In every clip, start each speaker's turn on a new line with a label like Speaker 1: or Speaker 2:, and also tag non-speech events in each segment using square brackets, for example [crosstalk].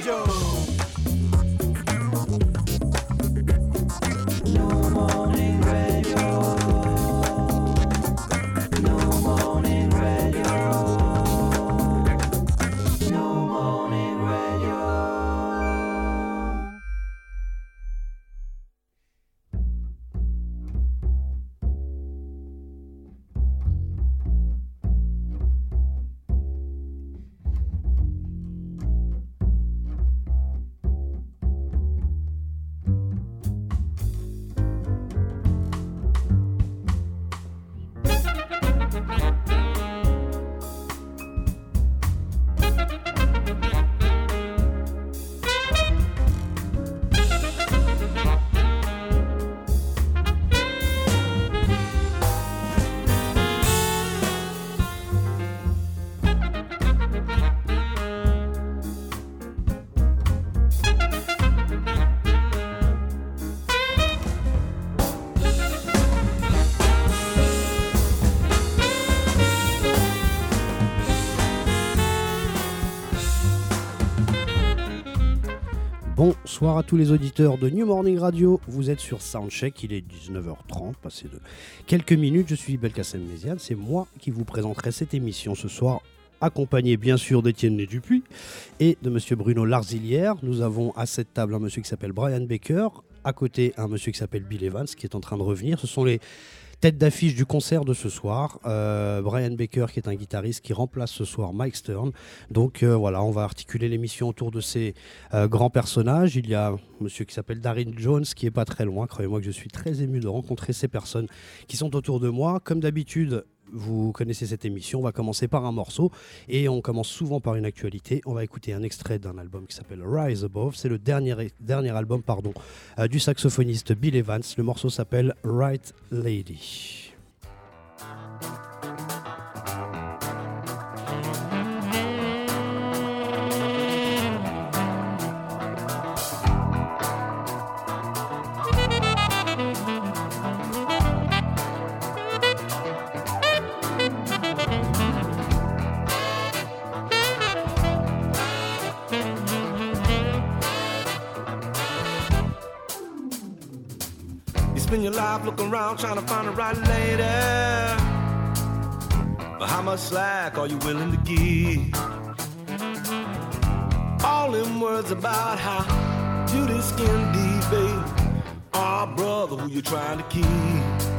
Speaker 1: Joe. Bonsoir à tous les auditeurs de New Morning Radio. Vous êtes sur Soundcheck, il est 19h30, passé de quelques minutes. Je suis Belkacem Méziane, c'est moi qui vous présenterai cette émission ce soir, accompagné bien sûr d'Étienne Dupuis et de monsieur Bruno Larzilière. Nous avons à cette table un monsieur qui s'appelle Brian Baker, à côté un monsieur qui s'appelle Bill Evans qui est en train de revenir. Ce sont les Tête d'affiche du concert de ce soir, euh, Brian Baker qui est un guitariste qui remplace ce soir Mike Stern. Donc euh, voilà, on va articuler l'émission autour de ces euh, grands personnages. Il y a un monsieur qui s'appelle Darin Jones qui est pas très loin. Croyez-moi que je suis très ému de rencontrer ces personnes qui sont autour de moi. Comme d'habitude, vous connaissez cette émission. On va commencer par un morceau et on commence souvent par une actualité. On va écouter un extrait d'un album qui s'appelle Rise Above. C'est le dernier, album pardon, euh, du saxophoniste Bill Evans. Le morceau s'appelle Right Lady.
Speaker 2: Life looking around trying to find the right lady. But how much slack are you willing to give? All them words about how beauty skin deep, babe. Our brother, who you trying to keep?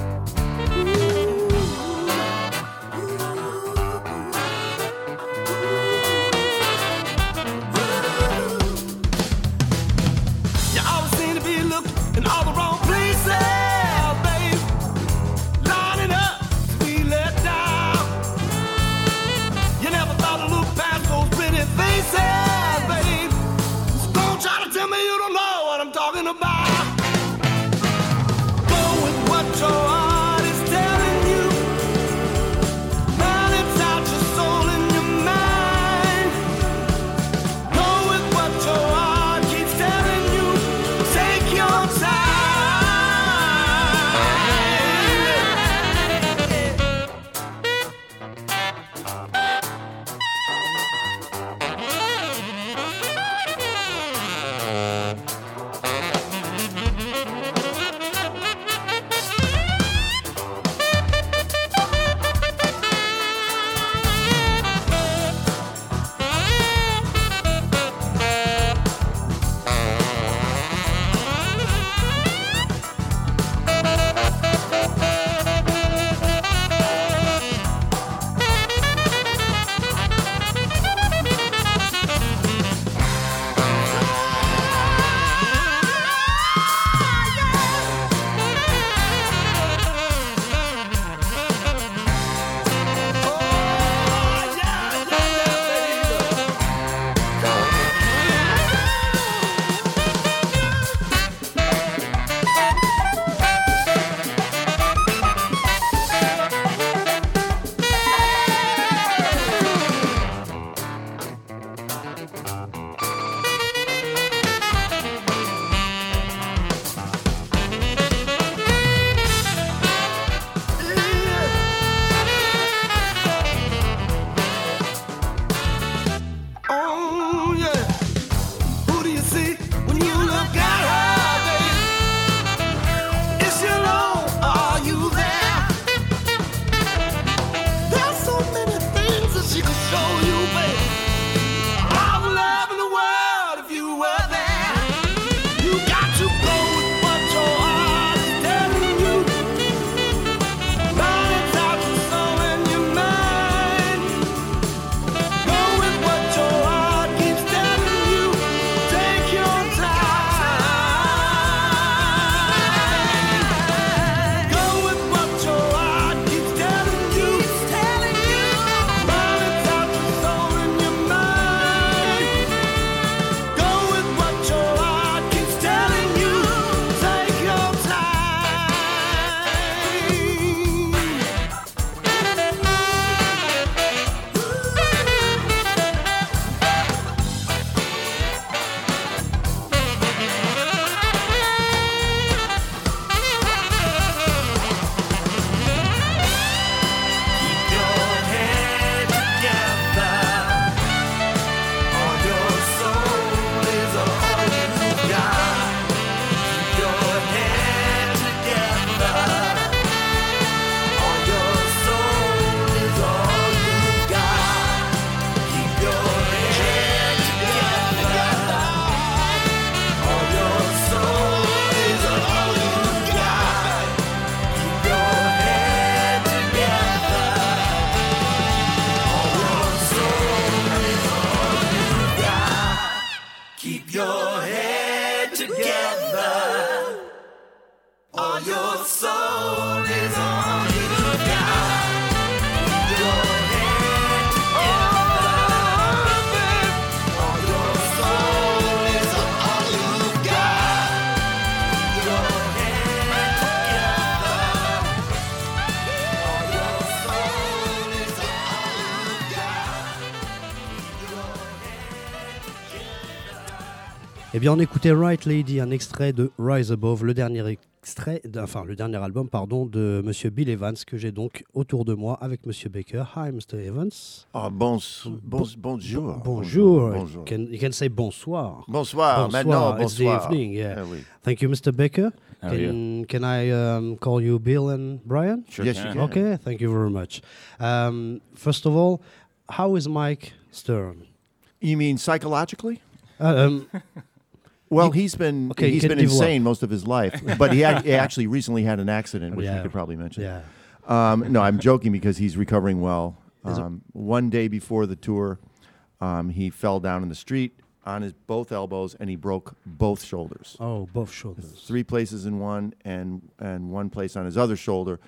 Speaker 1: Eh bien, on écoutait Right Lady, un extrait de Rise Above, le dernier extrait, enfin le dernier album, pardon, de Monsieur Bill Evans que j'ai donc autour de moi avec Monsieur Baker. Hi, Mr. Evans.
Speaker 3: Ah, bon, bon, bonjour.
Speaker 1: Bonjour.
Speaker 3: Bonjour.
Speaker 1: You can, you can say bonsoir.
Speaker 3: Bonsoir.
Speaker 1: Bonsoir,
Speaker 3: Maintenant,
Speaker 1: it's the
Speaker 3: bonsoir.
Speaker 1: evening, yeah.
Speaker 3: Ah oui.
Speaker 1: Thank you, Mr. Baker.
Speaker 4: How you?
Speaker 1: Can, can I um, call you Bill and Brian?
Speaker 4: Sure
Speaker 3: Yes, you
Speaker 4: can.
Speaker 3: can.
Speaker 1: Okay, thank you very much. Um, first of all, how is Mike Stern?
Speaker 3: You mean psychologically?
Speaker 1: Uh, um, [laughs]
Speaker 3: Well,
Speaker 1: You-
Speaker 3: he's been
Speaker 1: Okay,
Speaker 3: he's been insane most of his life, [laughs] but he, ac- he actually recently had an accident, which
Speaker 1: Yeah.
Speaker 3: we could probably mention.
Speaker 1: yeah.
Speaker 3: Um, no, I'm joking because he's recovering well. Um, one day before the tour, um, he fell down in the street on his both elbows and he broke both shoulders.
Speaker 1: Oh, both shoulders.
Speaker 3: Three places in one and and one place on his other shoulder.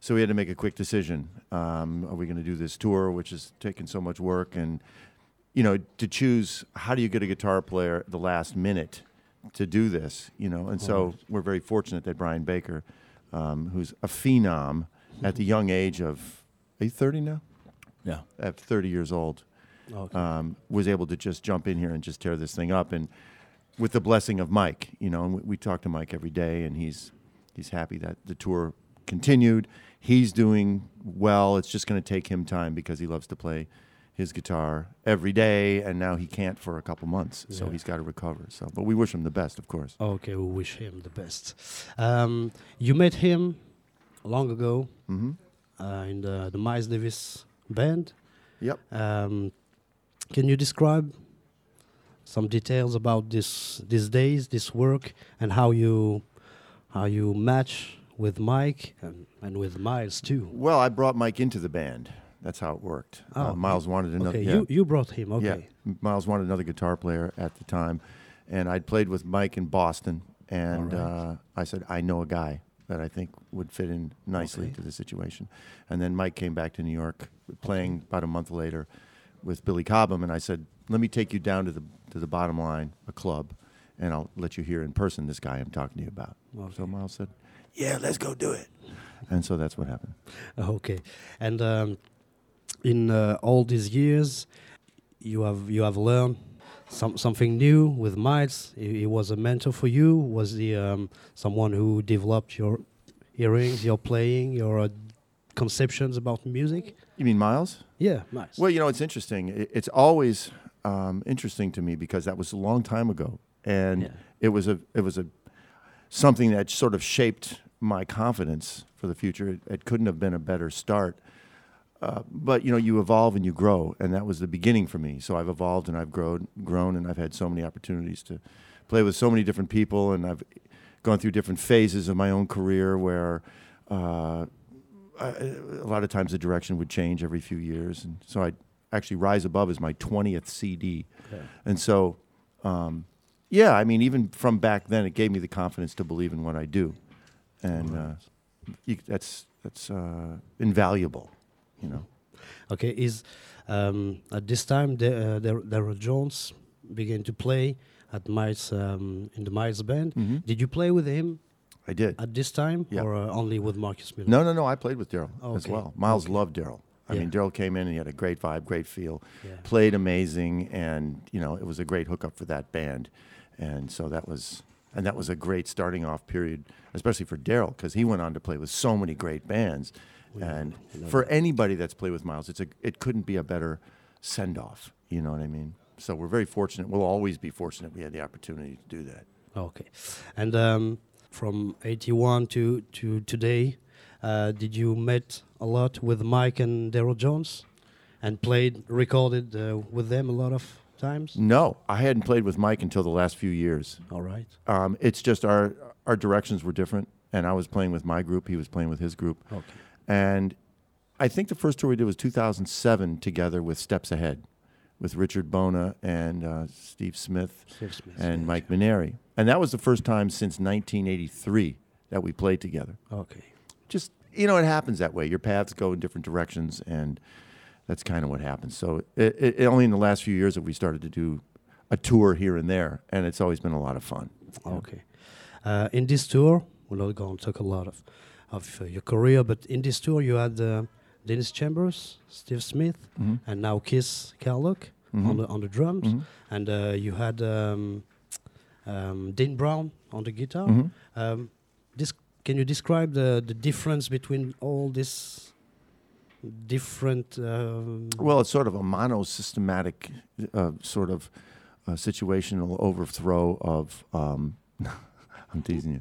Speaker 3: So we had to make a quick decision. Um, are we going to do this tour, which is taking so much work, and you know, to choose how do you get a guitar player at the last minute to do this, you know? And so we're very fortunate that Brian Baker, um, who's a phenom at the young age of, are you 30 now?
Speaker 4: Yeah.
Speaker 3: At 30 years old,
Speaker 1: Okay.
Speaker 3: um, was able to just jump in here and just tear this thing up. And with the blessing of Mike, you know, and we, we talk to Mike every day, and he's he's happy that the tour continued. He's doing well. It's just going to take him time because he loves to play his guitar every day, and now he can't for a couple months, so
Speaker 1: Yeah.
Speaker 3: he's got to recover. So, but we wish him the best, of course.
Speaker 1: Okay, we wish him the best. Um, you met him long ago
Speaker 3: hmm
Speaker 1: uh, in the, the Miles Davis band.
Speaker 3: Yep.
Speaker 1: Um, can you describe some details about this these days, this work, and how you how you match with Mike and, and with Miles too?
Speaker 3: Well, I brought Mike into the band. That's how it worked.
Speaker 1: Oh,
Speaker 3: uh, Miles wanted another.
Speaker 1: Okay,
Speaker 3: yeah.
Speaker 1: you you brought him. Okay.
Speaker 3: Yeah, Miles wanted another guitar player at the time, and I'd played with Mike in Boston, and
Speaker 1: All
Speaker 3: uh. I said I know a guy that I think would fit in nicely
Speaker 1: Okay.
Speaker 3: to the situation. And then Mike came back to New York, playing about a month later with Billy Cobham, and I said, "Let me take you down to the to the bottom line, a club, and I'll let you hear in person this guy I'm talking to you about." So Miles said, "Yeah, let's go do it," and so that's what happened.
Speaker 1: Okay, and um, in uh, all these years, you have you have learned some something new with Miles. He, he was a mentor for you. Was he um, someone who developed your earrings, your playing, your uh, conceptions about music?
Speaker 3: You mean Miles?
Speaker 1: Yeah, Miles.
Speaker 3: Well, you know, it's interesting. I- It's always um, interesting to me because that was a long time ago, and
Speaker 1: Yeah.
Speaker 3: it was a it was a something that sort of shaped my confidence for the future. It, it couldn't have been a better start. Uh, but you know, you evolve and you grow, and that was the beginning for me. So I've evolved and I've grown, grown, and I've had so many opportunities to play with so many different people, and I've gone through different phases of my own career where. Uh, I, a lot of times the direction would change every few years, and so I actually Rise Above is my twentieth CD,
Speaker 1: Okay.
Speaker 3: and so um, yeah, I mean even from back then it gave me the confidence to believe in what I do, and uh, you, that's that's uh, invaluable, you know.
Speaker 1: Okay, is um, at this time the, uh, Dar- Daryl Jones began to play at Miles um, in the Miles band.
Speaker 3: Mhm.
Speaker 1: Did you play with him
Speaker 3: I did.
Speaker 1: at this time,
Speaker 3: Yeah.
Speaker 1: or uh, only with Marcus Miller?
Speaker 3: No, no, no. I played with Daryl as well. Miles
Speaker 1: Okay.
Speaker 3: loved Daryl. I
Speaker 1: Yeah.
Speaker 3: mean, Daryl came in and he had a great vibe, great feel,
Speaker 1: Yeah.
Speaker 3: played amazing, and you know it was a great hookup for that band, and so that was and that was a great starting off period, especially for Daryl because he went on to play with so many great bands, and for anybody that's played with Miles, it's a it couldn't be a better send off. You know what I mean? So we're very fortunate. We'll always be fortunate we had the opportunity to do that.
Speaker 1: Okay, and um, from '81 to to today, uh, did you met a lot with Mike and Daryl Jones, and played, recorded uh, with them a lot of times?
Speaker 3: No, I hadn't played with Mike until the last few years.
Speaker 1: All right.
Speaker 3: Um, it's just our our directions were different, and I was playing with my group. He was playing with his group,
Speaker 1: Okay.
Speaker 3: And I think the first tour we did was 2007 together with Steps Ahead, with Richard Bona and uh, Steve Smith
Speaker 1: Steve Smith.
Speaker 3: and
Speaker 1: yeah.
Speaker 3: Mike Mineri, and that was the first time since 1983 that we played together.
Speaker 1: Okay.
Speaker 3: Just you know, it happens that way. Your paths go in different directions, and that's kind of what happens. So it, it, it only in the last few years that we started to do a tour here and there, and it's always been a lot of fun.
Speaker 1: Okay. Uh, in this tour, we're not going to talk a lot of of uh, your career, but in this tour, you had uh, Dennis Chambers, Steve Smith,
Speaker 3: Mhm.
Speaker 1: and now Kiss Carlock on
Speaker 3: Mhm.
Speaker 1: the on the drums,
Speaker 3: Mhm.
Speaker 1: and uh, you had um, um, Dean Brown on the guitar.
Speaker 3: Mhm.
Speaker 1: Um, this, can you describe the, the difference between all this different? Um,
Speaker 3: Well, it's sort of a monosystematic uh, sort of uh, situational overthrow of. Um, [laughs] I'm teasing you.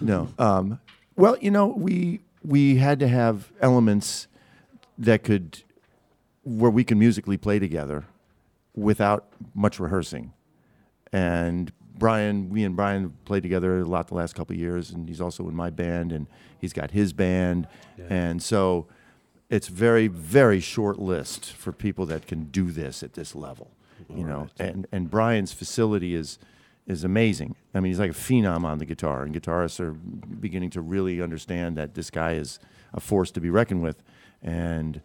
Speaker 3: no. Um, well, you know, we we had to have elements that could where we can musically play together without much rehearsing. And Brian, we and Brian played together a lot the last couple of years, and he's also in my band, and he's got his band, and so it's very very short list for people that can do this at this level, you know. And and Brian's facility is is amazing. I mean, he's like a phenom on the guitar, and guitarists are beginning to really understand that this guy is a force to be reckoned with, and.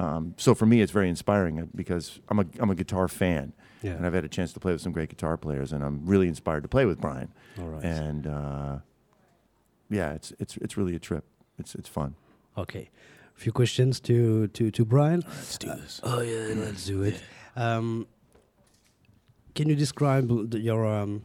Speaker 3: Um, so for me, it's very inspiring uh, because I'm a I'm a guitar fan,
Speaker 1: Yeah.
Speaker 3: and I've had a chance to play with some great guitar players, and I'm really inspired to play with Brian.
Speaker 1: All right.
Speaker 3: And uh, yeah, it's it's it's really a trip. It's it's fun.
Speaker 1: Okay. A few questions to to to Brian.
Speaker 4: Let's do this.
Speaker 1: Oh yeah, let's do it. Um, can you describe the, your um,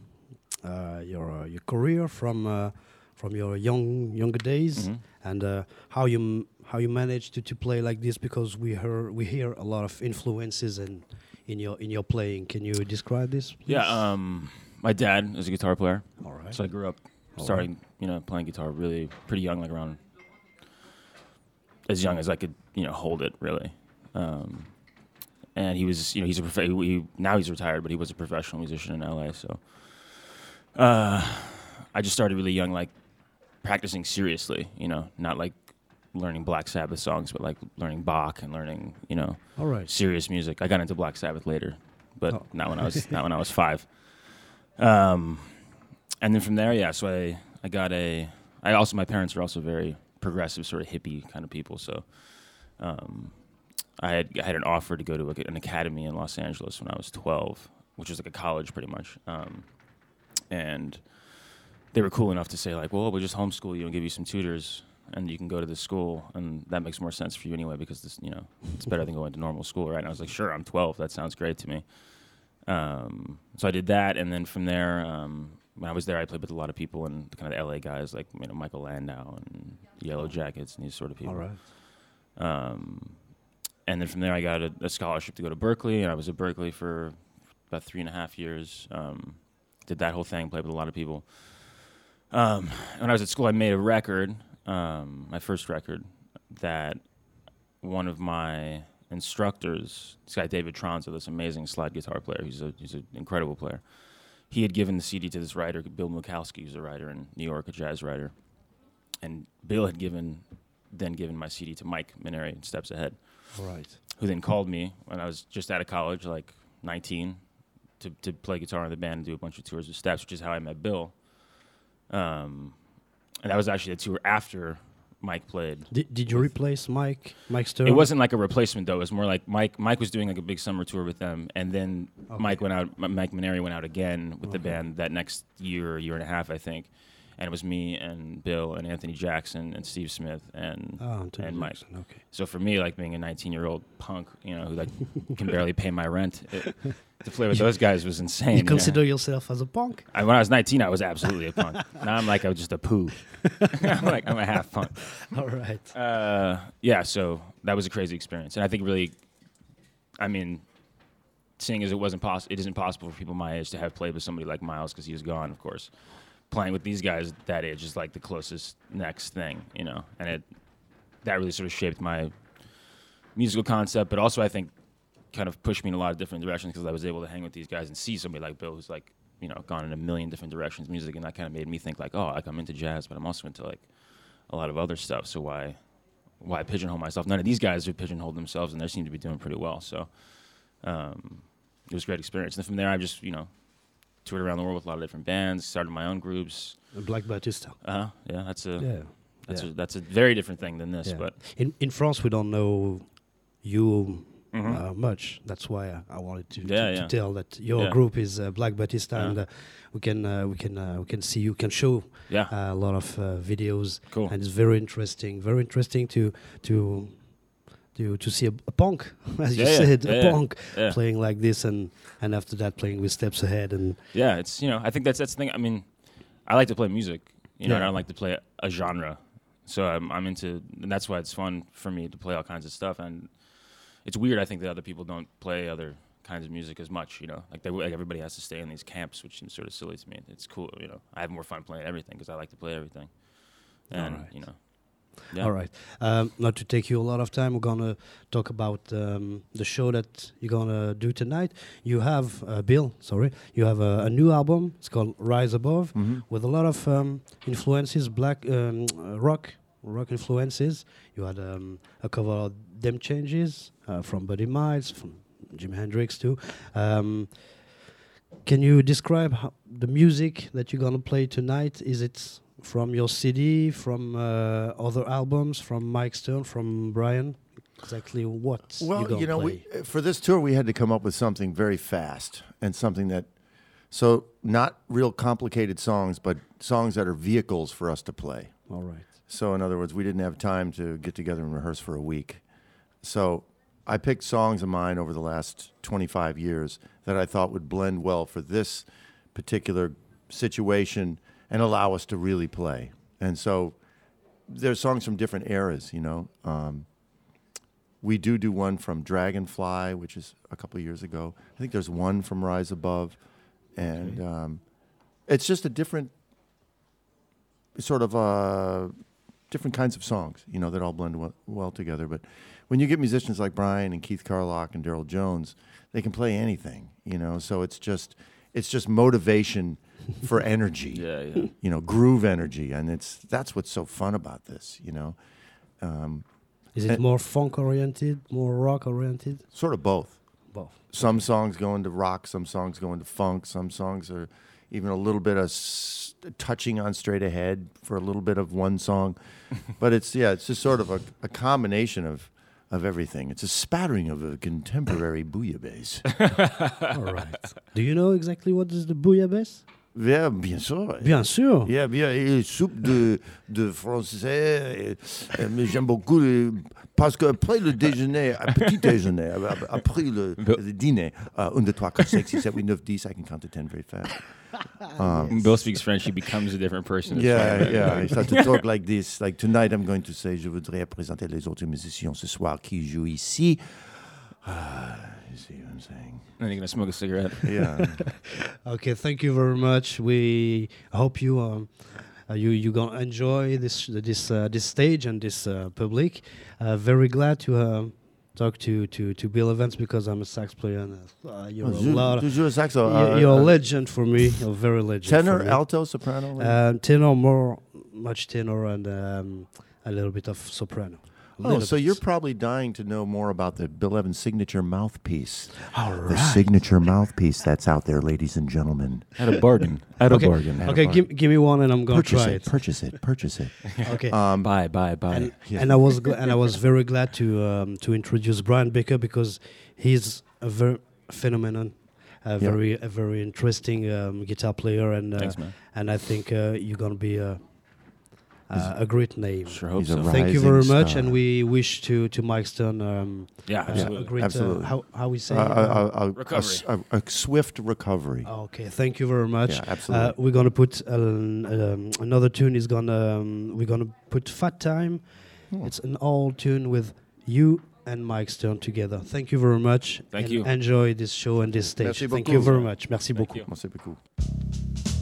Speaker 1: uh, your uh, your career from uh, from your young younger days
Speaker 4: Mhm.
Speaker 1: and uh, how you m- how you managed to, to play like this? Because we hear we hear a lot of influences in in your in your playing. Can you describe this? please?
Speaker 4: Yeah, um, my dad is a guitar player,
Speaker 1: All right.
Speaker 4: so I grew up
Speaker 1: All
Speaker 4: starting, you know, playing guitar really pretty young, like around as young as I could, you know, hold it really. Um, and he was, you know, he's a prof- he, now he's retired, but he was a professional musician in LA. So uh, I just started really young, like practicing seriously, you know, not like learning Black Sabbath songs, but like learning Bach and learning, you know,
Speaker 1: All right.
Speaker 4: serious music. I got into Black Sabbath later, but
Speaker 1: Oh.
Speaker 4: not when I was not when I was [laughs] five. Um, and then from there, yeah. So I I got a. I also my parents are also very progressive, sort of hippie kind of people. So um, I had I had an offer to go to like an academy in Los Angeles when I was twelve, which was like a college pretty much. Um, and they were cool enough to say like, well, we'll just homeschool you and give you some tutors, and you can go to this school, and that makes more sense for you anyway because this, you know, it's better than going to normal school, right? And I was like, sure, I'm 12. That sounds great to me. Um, so I did that, and then from there, um, when I was there, I played with a lot of people and kind of the LA guys like you know Michael Landau and Yellow Jackets and these sort of people.
Speaker 1: All right.
Speaker 4: Um, and then from there, I got a, a scholarship to go to Berkeley, and I was at Berkeley for about three and a half years. Um, did that whole thing, played with a lot of people. Um, when I was at school, I made a record, um, my first record, that one of my instructors, this guy David Tronzo, this amazing slide guitar player, he's a he's an incredible player. He had given the CD to this writer, Bill Mukowski, who's a writer in New York, a jazz writer, and Bill had given then given my CD to Mike Mineri in Steps Ahead,
Speaker 1: right.
Speaker 4: who then called me when I was just out of college, like 19, to, to play guitar in the band and do a bunch of tours with Steps, which is how I met Bill. Um, and that was actually the tour after Mike played.
Speaker 1: Did, did you replace Mike Mike Stern?
Speaker 4: It wasn't like a replacement though. It was more like Mike. Mike was doing like a big summer tour with them, and then
Speaker 1: Okay.
Speaker 4: Mike went out. Mike Mineri went out again with the band that next year, year and a half, I think. And it was me and Bill and Anthony Jackson and Steve Smith and
Speaker 1: Oh, Anthony
Speaker 4: and Mike.
Speaker 1: Jackson, Okay.
Speaker 4: So for me, like being a 19 year old punk, you know, who like [laughs] can barely pay my rent, it, to play with those guys was insane.
Speaker 1: You consider yourself as a punk?
Speaker 4: I, when I was 19, I was absolutely a punk. [laughs] now I'm like I'm just a poo. [laughs] I'm like I'm a half punk.
Speaker 1: All right.
Speaker 4: Uh, yeah, so that was a crazy experience, and I think really, I mean, seeing as it wasn't possible, it isn't possible for people my age to have played with somebody like Miles because he was gone, of course. Playing with these guys that age is like the closest next thing, you know, and it that really sort of shaped my musical concept, but also I think kind of pushed me in a lot of different directions because I was able to hang with these guys and see somebody like Bill who's like, you know, gone in a million different directions music, and that kind of made me think like, oh, like I'm into jazz, but I'm also into like a lot of other stuff. So why why pigeonhole myself? None of these guys have pigeonholed themselves, and they seem to be doing pretty well. So um, it was a great experience. And from there, I just you know toured around the world with a lot of different bands, started my own groups.
Speaker 1: Black Batista.
Speaker 4: Uh, yeah, that's a
Speaker 1: Yeah.
Speaker 4: that's
Speaker 1: yeah.
Speaker 4: a that's a very different thing than this.
Speaker 1: Yeah.
Speaker 4: But
Speaker 1: In in France, we don't know you
Speaker 4: Mhm.
Speaker 1: uh, much. That's why I, I wanted to, to,
Speaker 4: Yeah,
Speaker 1: to tell that your
Speaker 4: Yeah.
Speaker 1: group is uh, Black Batista,
Speaker 4: Yeah.
Speaker 1: and uh, we can uh, we can uh, we can see you can show
Speaker 4: yeah,
Speaker 1: uh, a lot of uh, videos,
Speaker 4: cool.
Speaker 1: and it's very interesting. Very interesting to to to to see a, a punk, [laughs] as you
Speaker 4: Yeah, yeah,
Speaker 1: said,
Speaker 4: yeah,
Speaker 1: a
Speaker 4: yeah.
Speaker 1: punk
Speaker 4: Yeah.
Speaker 1: playing like this, and and after that playing with steps ahead, and
Speaker 4: Yeah, it's you know I think that's that's the thing. I mean, I like to play music. You know,
Speaker 1: Yeah.
Speaker 4: I don't like to play a, genre. So I'm I'm into, and that's why it's fun for me to play all kinds of stuff. And it's weird. I think that other people don't play other kinds of music as much. You know, like they like everybody has to stay in these camps, which seems sort of silly to me. It's cool. You know, I have more fun playing everything because I like to play everything. And
Speaker 1: Alright.
Speaker 4: you know, yeah.
Speaker 1: All right. Um, not to take you a lot of time, we're gonna talk about um, the show that you're gonna do tonight. You have uh, Bill. Sorry, you have a, a new album. It's called Rise Above,
Speaker 3: Mhm.
Speaker 1: with a lot of um, influences, black um, uh, rock, rock influences. You had um, a cover of Them Changes uh, from Buddy Miles, from Jimi Hendrix too. Um, can you describe how the music that you're gonna play tonight? Is it from your CD, from uh, other albums, from Mike Stone, from Brian? Exactly what? you
Speaker 3: Well,
Speaker 1: gonna
Speaker 3: you know, we, for this tour, we had to come up with something very fast and something that, so not real complicated songs, but songs that are vehicles for us to play.
Speaker 1: All right.
Speaker 3: So, in other words, we didn't have time to get together and rehearse for a week. So, I picked songs of mine over the last 25 years that I thought would blend well for this particular situation and allow us to really play. And so, there's songs from different eras, you know. Um, we do do one from Dragonfly, which is a couple of years ago. I think there's one from Rise Above, and um, it's just a different sort of uh, different kinds of songs, you know, that all blend well, well together. But when you get musicians like Brian and Keith Carlock and Daryl Jones, they can play anything, you know. So it's just it's just motivation for energy, [laughs]
Speaker 4: Yeah, yeah.
Speaker 3: you know, groove energy, and it's that's what's so fun about this, you know. Um,
Speaker 1: Is it more funk oriented, more rock oriented?
Speaker 3: sort of both.
Speaker 1: Both.
Speaker 3: Some songs go into rock, some songs go into funk, some songs are even a little bit of s- touching on straight ahead for a little bit of one song. [laughs] but it's yeah, it's just sort of a, a combination of of everything. It's a spattering of a contemporary bouillabaisse. [laughs]
Speaker 1: All right. Do you know exactly what is the bouillabaisse?
Speaker 3: Yeah, bien sûr.
Speaker 1: Bien sûr.
Speaker 3: Yeah, bien, et soupe de, de français, et- et- mais j'aime beaucoup le- parce qu'après le déjeuner, un petit déjeuner, ap- après le, le dîner, uh, 1, 2, 3, 4, 5, 6, 7, 8, 9, 10, I can count to 10 very fast.
Speaker 4: When Bill speaks French, he becomes a different person.
Speaker 3: Yeah,
Speaker 4: fine.
Speaker 3: yeah, I start to talk like this. Like tonight, I'm going to say, je voudrais présenter les autres musiciens ce soir qui jouent ici. Ah, you see what I'm saying?
Speaker 4: And you're gonna smoke a cigarette. [laughs]
Speaker 3: Yeah. [laughs]
Speaker 1: Okay, thank you very much. We hope you um, uh, you you gonna enjoy this this uh, this stage and this uh, public. Uh, very glad to uh, talk to, to to Bill Evans because I'm a sax player and uh, you're a lot.
Speaker 3: Tu
Speaker 1: Of,
Speaker 3: joues au saxo?
Speaker 1: you're,
Speaker 3: uh,
Speaker 1: you're a
Speaker 3: uh,
Speaker 1: legend for me. You're a very legend.
Speaker 3: Tenor, alto, soprano?
Speaker 1: Um, tenor, more much tenor and um, a little bit of soprano. A
Speaker 3: Oh, so
Speaker 1: bit.
Speaker 3: you're probably dying to know more about the Bill Evans signature mouthpiece.
Speaker 1: all
Speaker 3: The signature mouthpiece that's out there, ladies and gentlemen.
Speaker 4: At a bargain. [laughs] At
Speaker 1: Okay.
Speaker 4: a bargain.
Speaker 1: Okay, give, give me one and I'm gonna
Speaker 3: Purchase
Speaker 1: try
Speaker 3: it,
Speaker 1: it.
Speaker 3: purchase it, purchase it. [laughs]
Speaker 1: Okay.
Speaker 3: Um,
Speaker 4: Bye, bye, bye.
Speaker 1: and,
Speaker 3: Yeah.
Speaker 1: and I was gl- and I was very glad to um, to introduce Brian Baker because he's a very phenomenon, a
Speaker 3: Yeah.
Speaker 1: very a very interesting um, guitar player, and uh,
Speaker 4: Thanks, man.
Speaker 1: and I think uh, you're gonna be a a, a great name.
Speaker 4: Sure hope
Speaker 3: He's a
Speaker 4: so.
Speaker 1: Thank you very much,
Speaker 3: star.
Speaker 1: and we wish to to Mike Stone um,
Speaker 4: yeah,
Speaker 1: uh,
Speaker 4: absolutely.
Speaker 1: a great
Speaker 3: Absolutely.
Speaker 1: Uh, how how we say.
Speaker 3: uh,
Speaker 1: it?
Speaker 3: a, a, a, a, a swift recovery.
Speaker 1: Okay, thank you very much.
Speaker 3: Yeah, absolutely.
Speaker 1: Uh, we're gonna put um, um, another tune. Is gonna um, we're gonna put Fat Time.
Speaker 3: Hmm.
Speaker 1: It's an old tune with you and Mike Stone together. Thank you very much.
Speaker 4: Thank
Speaker 1: and
Speaker 4: you.
Speaker 1: Enjoy this show and this stage.
Speaker 3: Merci
Speaker 1: Thank
Speaker 3: beaucoup.
Speaker 1: you very much. Merci
Speaker 4: Thank
Speaker 1: beaucoup.
Speaker 4: you.
Speaker 3: Merci beaucoup.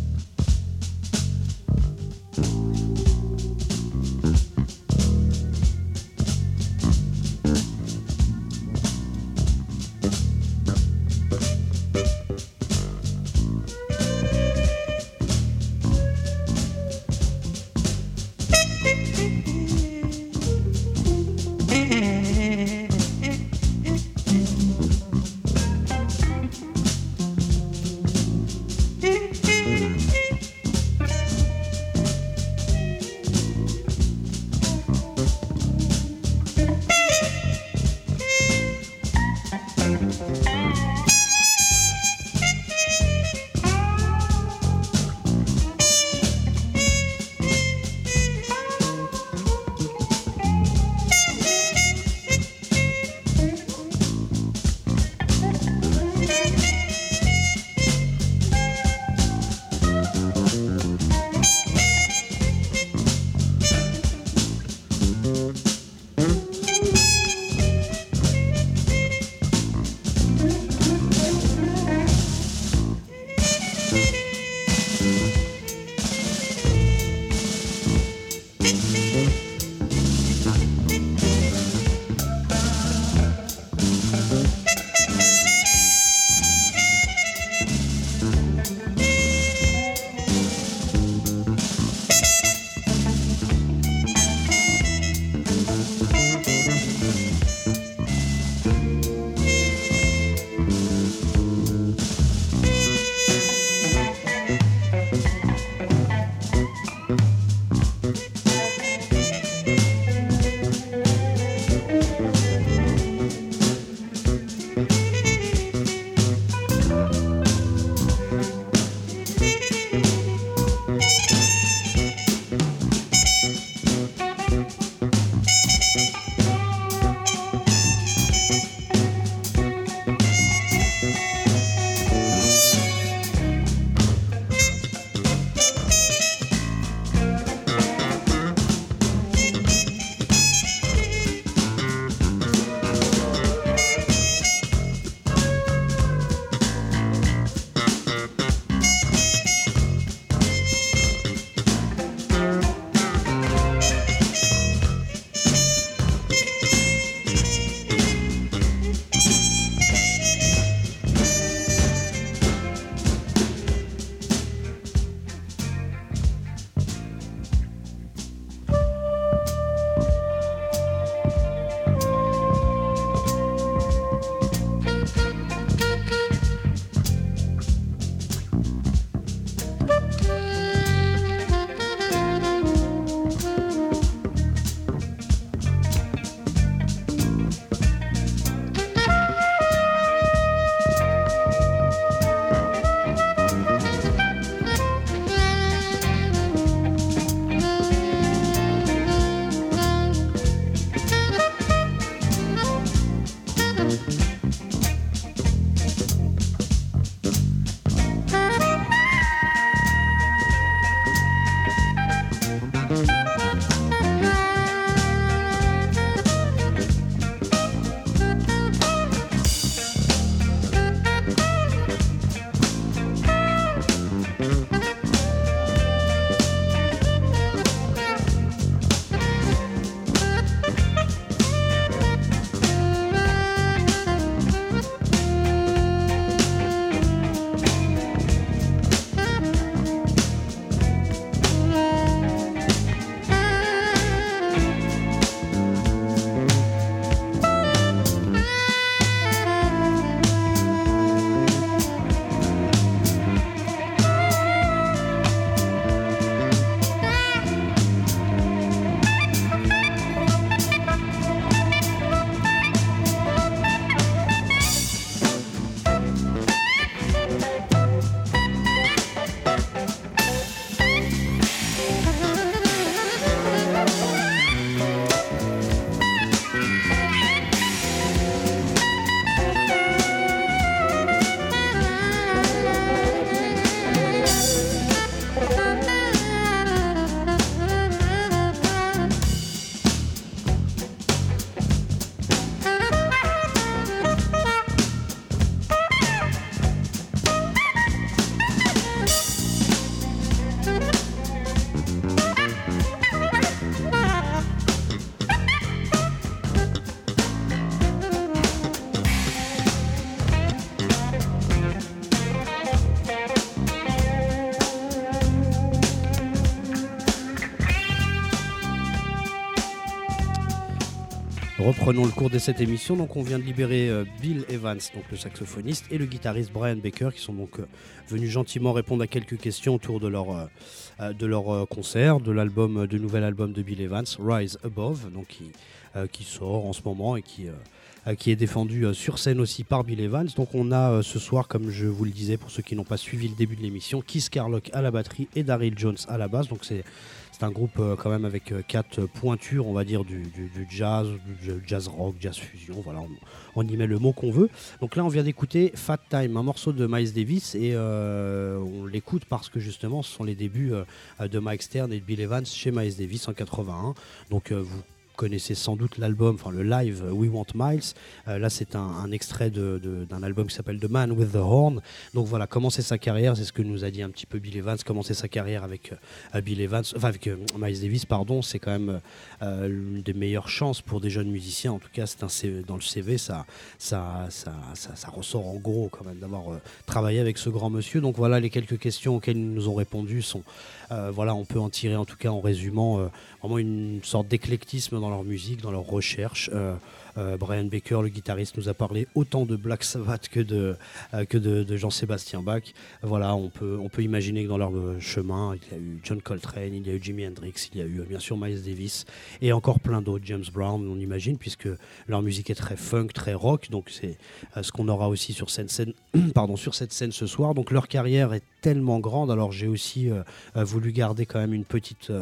Speaker 1: Reprenons le cours de cette émission. Donc, on vient de libérer euh, Bill Evans, donc le saxophoniste, et le guitariste Brian Baker, qui sont donc euh, venus gentiment répondre à quelques questions autour de leur, euh, de leur concert, de l'album, de nouvel album de Bill Evans, Rise Above, donc qui, qui sort en ce moment et qui, qui est défendu sur scène aussi par Bill Evans. Donc, on a ce soir, comme je vous le disais, pour ceux qui n'ont pas suivi le début de l'émission, Keith Carlock à la batterie et Daryl Jones à la basse. Donc, c'est c'est un groupe euh, quand même avec euh, quatre pointures, on va dire, du, jazz, du jazz rock, jazz fusion, voilà, on, y met le mot qu'on veut. Donc là, on vient d'écouter Fat Time, un morceau de Miles Davis, et euh, on l'écoute parce que justement, ce sont les débuts de Mike Stern et de Bill Evans chez Miles Davis en 81. Donc vous connaissez sans doute l'album, enfin le live euh, We Want Miles. Euh, là, c'est un, extrait d'un album qui s'appelle The Man with the Horn. Donc voilà, commencer sa carrière, c'est ce que nous a dit un petit peu Bill Evans, commencer sa carrière avec euh, Bill Evans, avec Miles Davis, pardon, c'est quand même l'une des meilleures chances pour des jeunes musiciens. En tout cas, dans le CV, ça, ça, ressort en gros quand même d'avoir travaillé avec ce grand monsieur. Donc voilà, les quelques questions auxquelles ils nous ont répondu sont, euh, voilà, on peut en tirer en tout cas en résumant euh, vraiment une sorte d'éclectisme dans leur musique, dans leur recherche. Euh, Brian Baker, le guitariste, nous a parlé autant de Black Sabbath que de, euh, que de, de Jean-Sébastien Bach. Voilà, on peut, on peut imaginer que dans leur euh, chemin, il y a eu John Coltrane, il y a eu Jimi Hendrix, il y a eu bien sûr Miles Davis et encore plein d'autres, James Brown, on imagine, puisque leur musique est très funk, très rock. Donc c'est ce qu'on aura aussi sur cette scène, [clears throat] pardon, sur cette scène ce soir. Donc leur carrière est tellement grande. Alors j'ai aussi voulu garder quand même une petite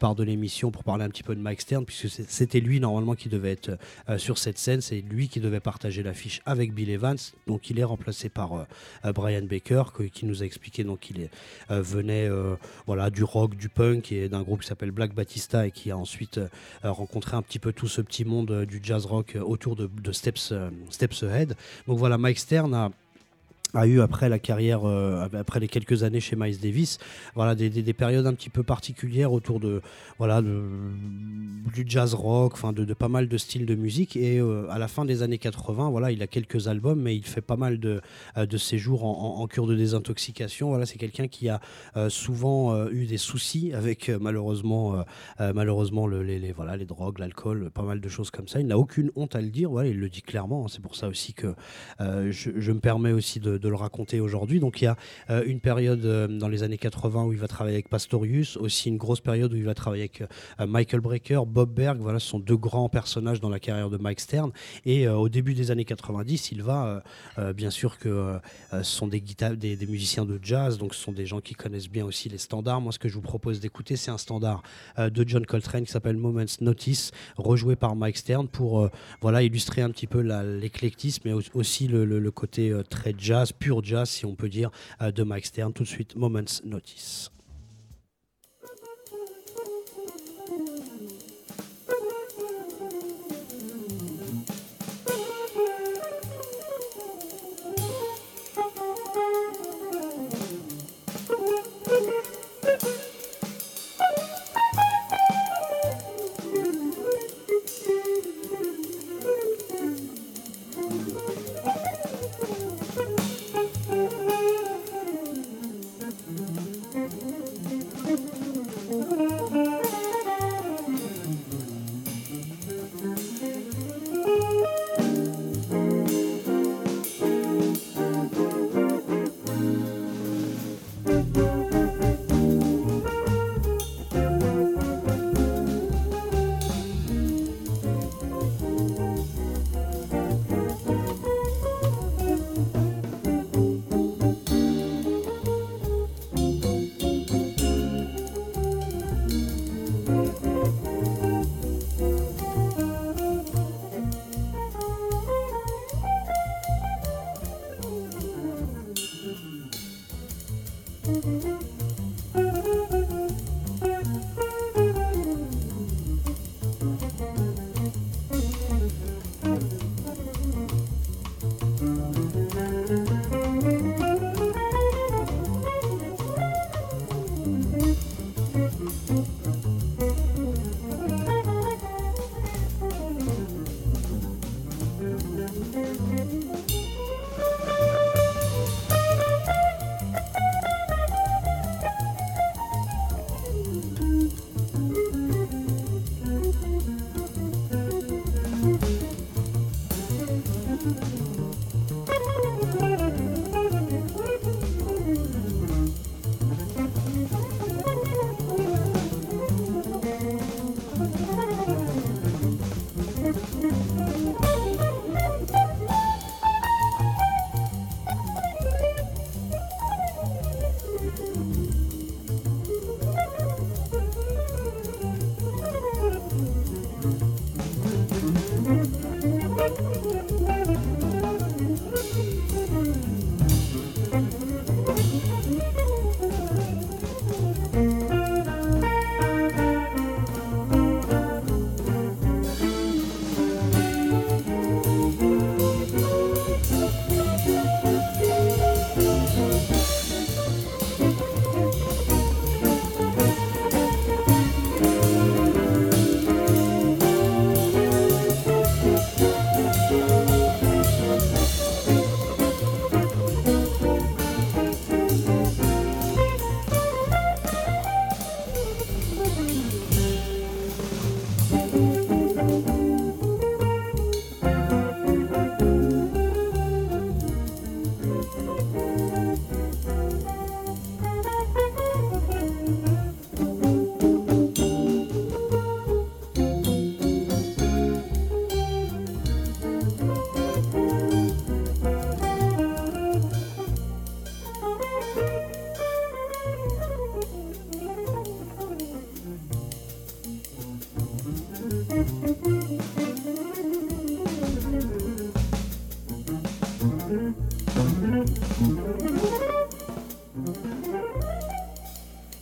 Speaker 1: part de l'émission pour parler un petit peu de Mike Stern, puisque c'était lui normalement qui devait être sur cette scène. C'est lui qui devait partager l'affiche avec Bill Evans. Donc il est remplacé par euh, euh, Brian Baker, qui nous a expliqué donc qu'il euh, venait voilà, du rock, du punk et d'un groupe qui s'appelle Black Batista et qui a ensuite rencontré un petit peu tout ce petit monde du jazz rock autour de, de Steps, Steps Ahead. Donc voilà, Mike Stern a a eu après la carrière, euh, après les quelques années chez Miles Davis, voilà des, des- des périodes un petit peu particulières autour de voilà du jazz rock, de, pas mal de styles de musique. Et euh, à la fin des années 80, voilà, il a quelques albums, mais il fait pas mal de, euh, de séjours en, cure de désintoxication. Voilà, c'est quelqu'un qui a souvent eu des soucis avec malheureusement, malheureusement le- les, voilà les drogues, l'alcool, pas mal de choses comme ça. Il n'a aucune honte à le dire. Voilà, il le dit clairement. C'est pour ça aussi que je, me permets aussi de le raconter aujourd'hui. Donc il y a euh, une période euh, dans les années 80 où il va travailler avec Pastorius, aussi une grosse période où il va travailler avec euh, Michael Brecker, Bob Berg. Voilà, ce sont deux grands personnages dans la carrière de Mike Stern. Et au début des années 90, il va, bien sûr que ce sont des, des, musiciens de jazz, donc ce sont des gens qui connaissent bien aussi les standards. Moi, ce que je vous propose d'écouter, c'est un standard de John Coltrane qui s'appelle Moments Notice, rejoué par Mike Stern pour voilà, illustrer un petit peu l'éclectisme, au- aussi le, côté très jazz, pur jazz, si on peut dire, euh, de Mike Stern. Tout de suite, Moments Notice.
Speaker 5: Música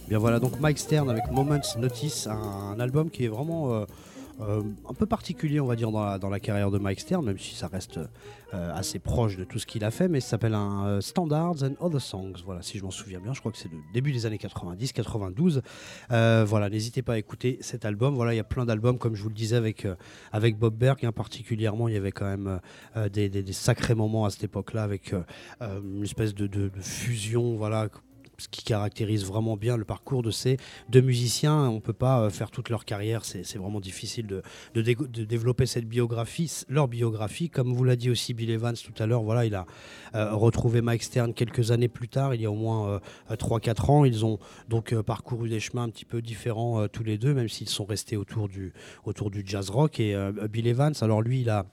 Speaker 1: Bien voilà, donc Mike Stern avec Moments Notice, un, album qui est vraiment euh, euh, un peu particulier, on va dire, dans la, carrière de Mike Stern, même si ça reste euh, assez proche de tout ce qu'il a fait, mais ça s'appelle un euh, Standards and Other Songs. Voilà, si je m'en souviens bien, je crois que c'est le début des années 90, 92. Euh, voilà, n'hésitez pas à écouter cet album. Voilà, il y a plein d'albums, comme je vous le disais avec, Bob Berg, hein, particulièrement, il y avait quand même des, sacrés moments à cette époque-là avec une espèce de- de fusion, voilà ce qui caractérise vraiment bien le parcours de ces deux musiciens. On ne peut pas euh, faire toute leur carrière, c'est vraiment difficile de, de dé- de développer cette biographie, leur biographie. Comme vous l'a dit aussi Bill Evans tout à l'heure, voilà, il a euh, retrouvé Mike Stern quelques années plus tard, il y a au moins euh, 3-4 ans. Ils ont donc euh, parcouru des chemins un petit peu différents euh, tous les deux, même s'ils sont restés autour du, autour du jazz rock. Et euh, Bill Evans, alors lui, il a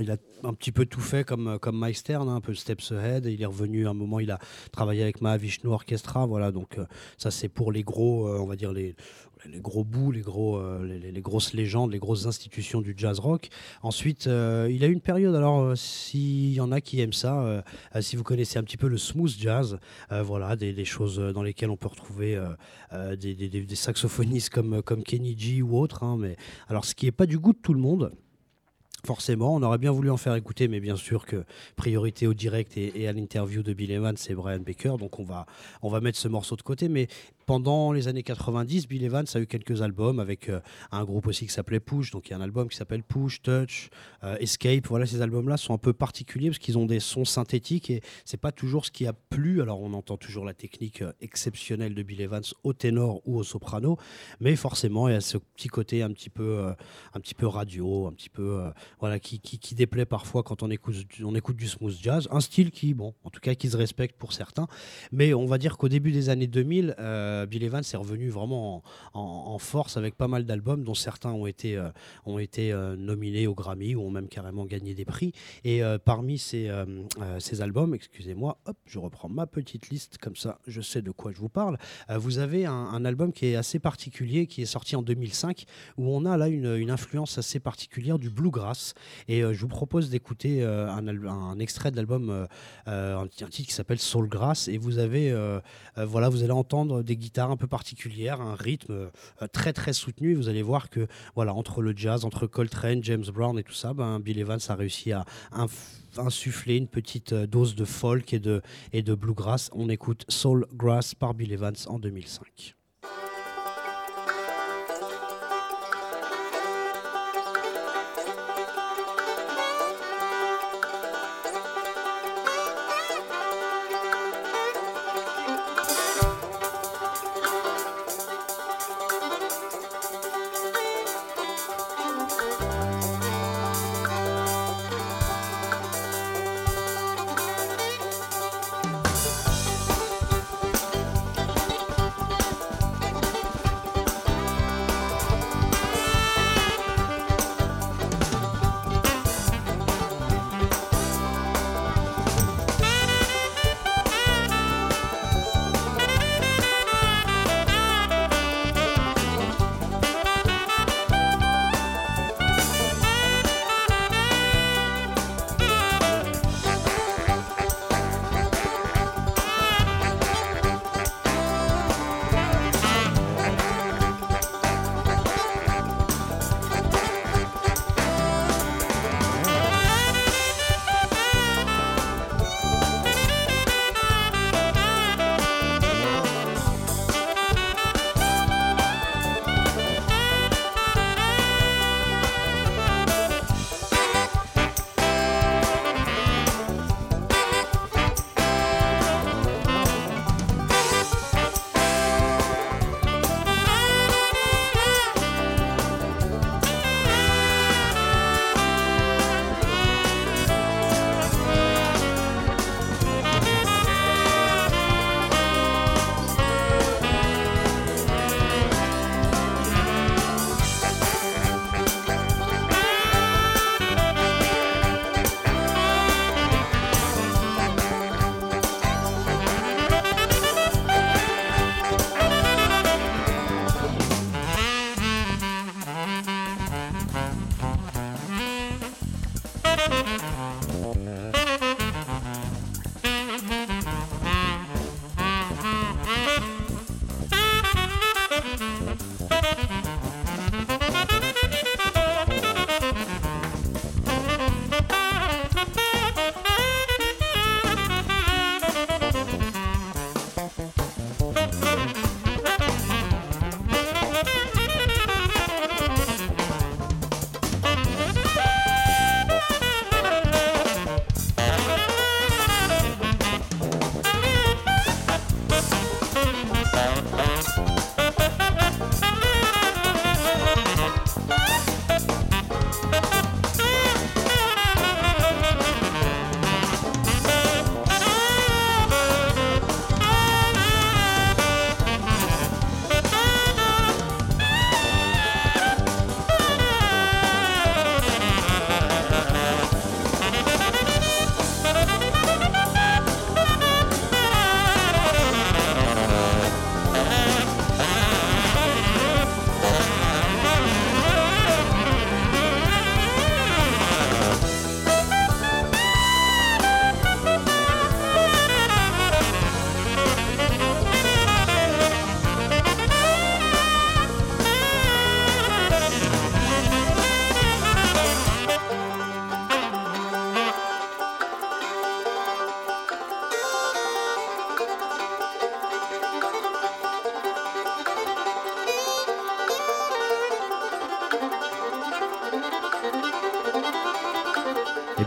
Speaker 1: il a un petit peu tout fait comme, comme Mike Stern, hein, un peu Steps Ahead. Il est revenu à un moment, il a travaillé avec Mahavishnu Orchestra. Voilà, donc euh, ça c'est pour les gros, euh, on va dire les, les gros bouts, les, gros, euh, les, grosses légendes, les grosses institutions du jazz rock. Ensuite, il a eu une période, alors s'il y en a qui aiment ça, si vous connaissez un petit peu le smooth jazz, voilà, des, choses dans lesquelles on peut retrouver des saxophonistes comme, comme Kenny G ou autres. hein, mais alors, ce qui n'est pas du goût de tout le monde. Forcément, on aurait bien voulu en faire écouter, mais bien sûr que priorité au direct et, à l'interview de Bill Evans et Brian Baker, donc on va, on va mettre ce morceau de côté. Mais pendant les années 90, Bill Evans a eu quelques albums avec euh, un groupe aussi qui s'appelait Push, donc il y a un album qui s'appelle Push, Touch, euh, Escape. Voilà, ces albums-là sont un peu particuliers parce qu'ils ont des sons synthétiques et c'est pas toujours ce qui a plu. Alors on entend toujours la technique euh, exceptionnelle de Bill Evans au ténor ou au soprano, mais forcément il y a ce petit côté un petit peu, un petit peu radio, un petit peu voilà, qui, qui, qui déplaît parfois quand on écoute, on écoute du smooth jazz. Un style qui, bon, en tout cas, qui se respecte pour certains. Mais on va dire qu'au début des années 2000, euh, Bill Evans est revenu vraiment en, force avec pas mal d'albums, dont certains ont été, euh, ont été euh, nominés au Grammy ou ont même carrément gagné des prix. Et parmi ces, ces albums, excusez-moi, hop, je reprends ma petite liste, comme ça je sais de quoi je vous parle. Vous avez un, album qui est assez particulier, qui est sorti en 2005, où on a là une, influence assez particulière du bluegrass. Et je vous propose d'écouter un, extrait de l'album, un, titre qui s'appelle Soulgrass. Et vous avez, voilà, vous allez entendre des guitares un peu particulières, un rythme euh, très très soutenu. Vous allez voir que, voilà, entre le jazz, entre Coltrane, James Brown et tout ça, ben, Bill Evans a réussi à insuffler une petite euh, dose de folk et de, et de bluegrass. On écoute Soulgrass par Bill Evans en 2005.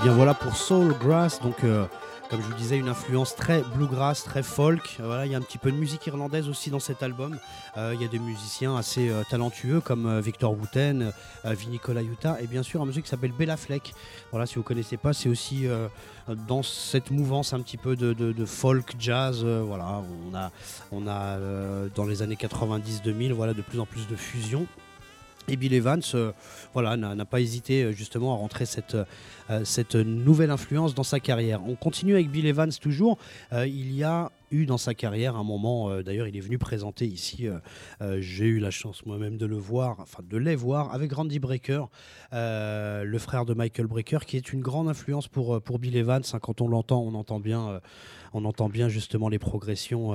Speaker 1: Bien voilà pour Soul Grass, donc euh, comme je vous disais, une influence très bluegrass, très folk. Voilà, il y a un petit peu de musique irlandaise aussi dans cet album. Euh, il y a des musiciens assez euh, talentueux comme euh, Victor Wooten, euh, Vinny Colaiuta et bien sûr un musique qui s'appelle Bella Fleck. Voilà, si vous connaissez pas, c'est aussi euh, dans cette mouvance un petit peu de, folk jazz. euh, voilà, on a, euh, dans les années 90-2000, voilà, de plus en plus de fusion. Et Bill Evans, euh, voilà, n'a pas hésité euh, justement à rentrer cette, euh, cette nouvelle influence dans sa carrière. On continue avec Bill Evans toujours. Il y a eu dans sa carrière un moment, d'ailleurs il est venu présenter ici, j'ai eu la chance moi-même de le voir, enfin de les voir, avec Randy Brecker, le frère de Michael Brecker, qui est une grande influence pour, Bill Evans. hein. quand on l'entend, entend on entend bien justement les progressions.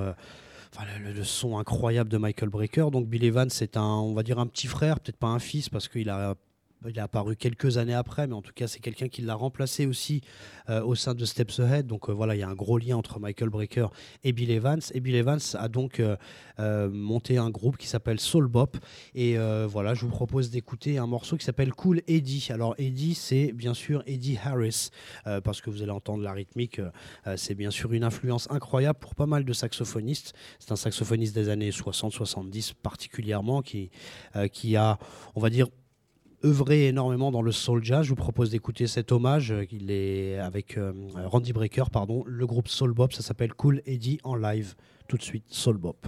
Speaker 1: Enfin, le, le son incroyable de Michael Brecker. Donc Bill Evans, c'est un, on va dire un petit frère, peut-être pas un fils, parce qu'il a, il a apparu quelques années après, mais en tout cas, c'est quelqu'un qui l'a remplacé aussi euh, au sein de Steps Ahead. Donc euh, voilà, il y a un gros lien entre Michael Brecker et Bill Evans. Et Bill Evans a donc euh, monté un groupe qui s'appelle Soul Bop. Et voilà, je vous propose d'écouter un morceau qui s'appelle Cool Eddie. Alors Eddie, c'est bien sûr Eddie Harris, parce que vous allez entendre la rythmique. c'est bien sûr une influence incroyable pour pas mal de saxophonistes. C'est un saxophoniste des années 60-70 particulièrement qui a, on va dire, œuvré énormément dans le soul jazz. Je vous propose d'écouter cet hommage. euh, Il est avec euh, Randy Brecker, pardon, le groupe Soul Bop. Ça s'appelle Cool Eddie en live. Tout de suite, Soul Bop.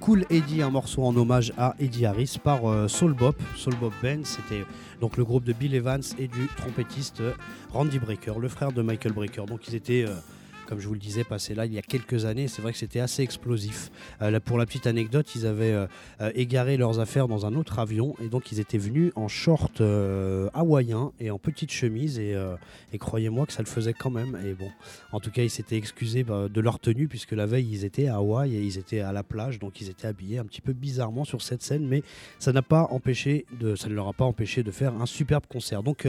Speaker 1: Cool Eddie, un morceau en hommage à Eddie Harris par euh, Soul Bop. Soul Bop Band, c'était donc le groupe de Bill Evans et du trompettiste euh, Randy Brecker, le frère de Michael Brecker. Donc ils étaient euh, comme je vous le disais, passé là il y a quelques années. C'est vrai que c'était assez explosif. Euh, pour la petite anecdote, ils avaient euh, euh, égaré leurs affaires dans un autre avion et donc ils étaient venus en short hawaïen et en petite chemise et, croyez-moi que ça le faisait quand même. Et bon, en tout cas, ils s'étaient excusés bah, de leur tenue puisque la veille ils étaient à Hawaï et ils étaient à la plage, donc ils étaient habillés un petit peu bizarrement sur cette scène, mais ça n'a pas empêché ça ne leur a pas empêché de faire un superbe concert. Donc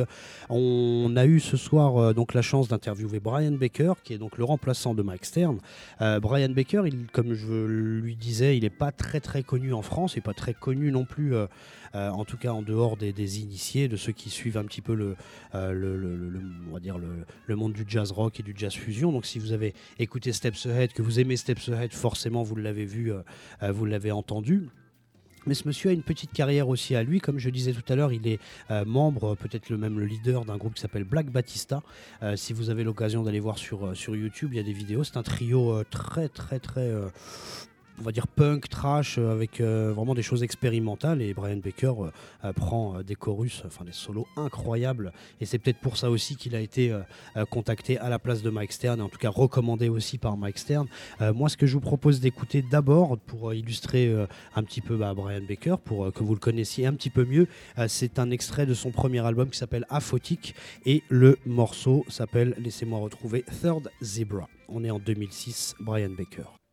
Speaker 1: on a eu ce soir donc la chance d'interviewer Brian Baker, qui est donc le remplaçant de Mike Stern. Euh, Brian Baker, comme je lui disais, il n'est pas très très connu en France, il n'est pas très connu non plus, euh, euh, en tout cas en dehors des, initiés, de ceux qui suivent un petit peu le, le, monde du jazz rock et du jazz fusion. Donc si vous avez écouté Steps Ahead, que vous aimez Steps Ahead, forcément vous l'avez vu, vous l'avez entendu. Mais ce monsieur a une petite carrière aussi à lui. Comme je disais tout à l'heure, il est euh, membre, peut-être le même le leader d'un groupe qui s'appelle Black Batista. Euh, si vous avez l'occasion d'aller voir sur, euh, sur YouTube, il y a des vidéos. C'est un trio très, très, très. On va dire punk, trash, euh, avec euh, vraiment des choses expérimentales. Et Brian Baker euh, prend des chorus, enfin des solos incroyables. Et c'est peut-être pour ça aussi qu'il a été contacté à la place de Mike Stern, en tout cas recommandé aussi par Mike Stern. Moi, ce que je vous propose d'écouter d'abord, pour illustrer un petit peu bah, Brian Baker, pour que vous le connaissiez un petit peu mieux, c'est un extrait de son premier album qui s'appelle Aphotic, et le morceau s'appelle, laissez-moi retrouver, Third Zebra. On est en 2006, Brian Baker.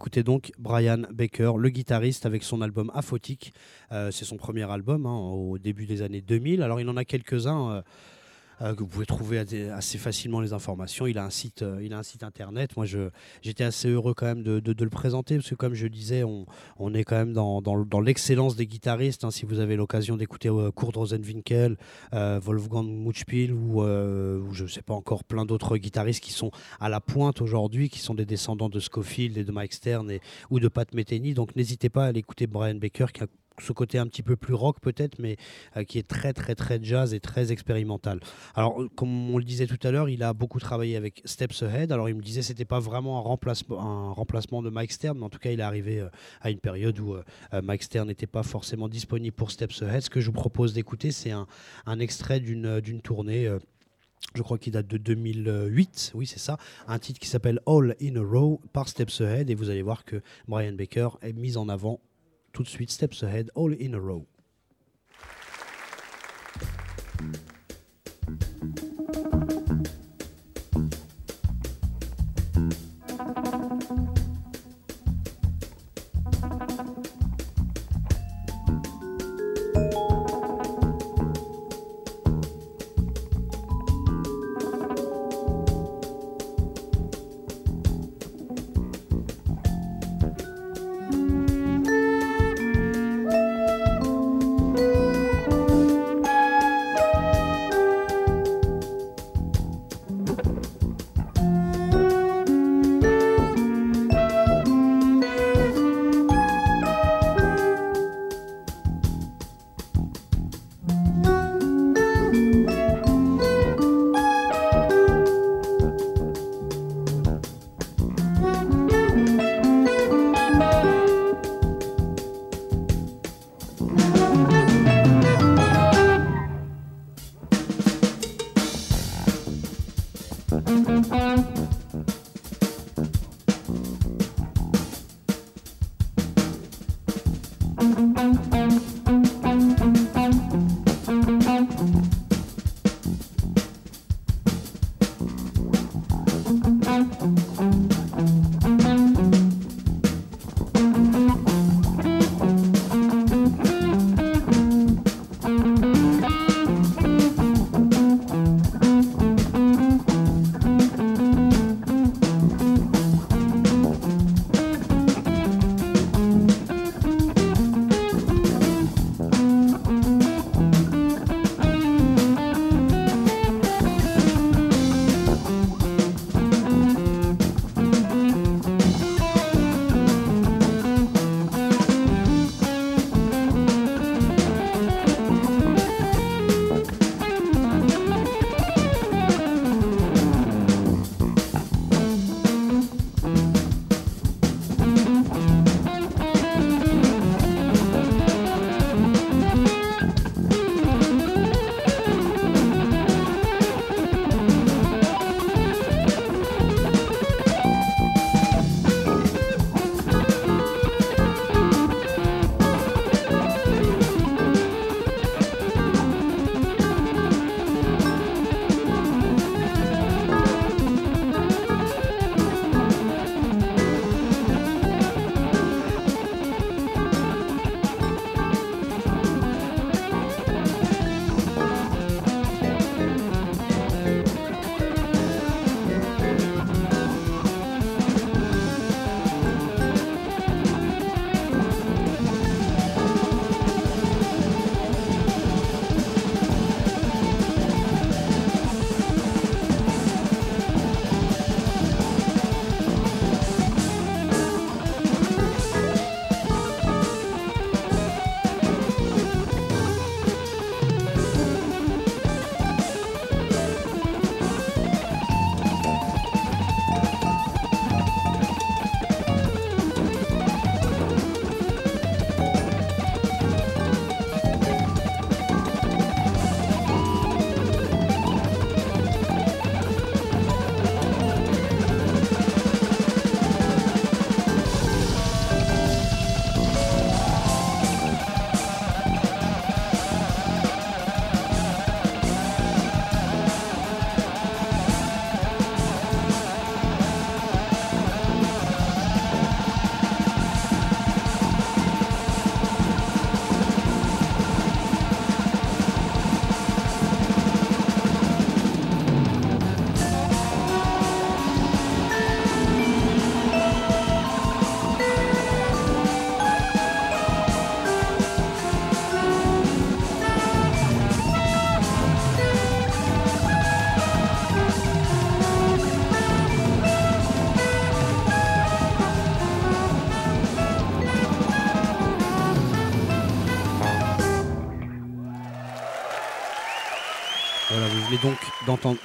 Speaker 1: Écoutait donc Brian Baker, le guitariste, avec son album Aphotique. Euh, c'est son premier album hein, au début des années 2000. Alors il en a quelques-uns. euh, que vous pouvez trouver assez- facilement les informations. Il a un site, euh, il a un site internet. Moi, j'étais assez heureux quand même de, le présenter parce que, comme je disais, on, on est quand même dans, dans, l'excellence des guitaristes. hein. si vous avez l'occasion d'écouter euh, Kurt Rosenwinkel, euh, Wolfgang Mutspiel ou, euh, je ne sais pas encore plein d'autres guitaristes qui sont à la pointe aujourd'hui, qui sont des descendants de Scofield et de Mike Stern et, ou de Pat Metheny. Donc n'hésitez pas à aller écouter Brian Baker qui a ce côté un petit peu plus rock peut-être, mais euh, qui est très très très jazz et très expérimental. Alors, euh, comme on le disait tout à l'heure, il a beaucoup travaillé avec Steps Ahead. Alors, il me disait c'était pas vraiment un remplacement, de Mike Stern, mais en tout cas, il est arrivé euh, à une période où Mike Stern n'était pas forcément disponible pour Steps Ahead. Ce que je vous propose d'écouter, c'est un, extrait d'une d'une tournée. je crois qu'il date de 2008, oui c'est ça, un titre qui s'appelle All in a Row par Steps Ahead et vous allez voir que Brian Baker est mis en avant tout de suite Steps Ahead, All in a Row.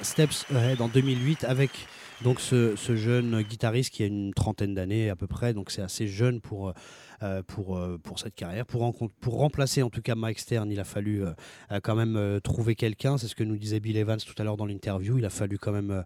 Speaker 1: Steps Ahead en 2008 avec donc ce, ce jeune guitariste qui a une trentaine d'années à peu près, donc c'est assez jeune pour, euh, pour, euh, pour cette carrière. Pour, pour remplacer en tout cas Mike Stern, il a fallu euh, euh, quand même euh, trouver quelqu'un, c'est ce que nous disait Bill Evans tout à l'heure dans l'interview, il a fallu quand même euh,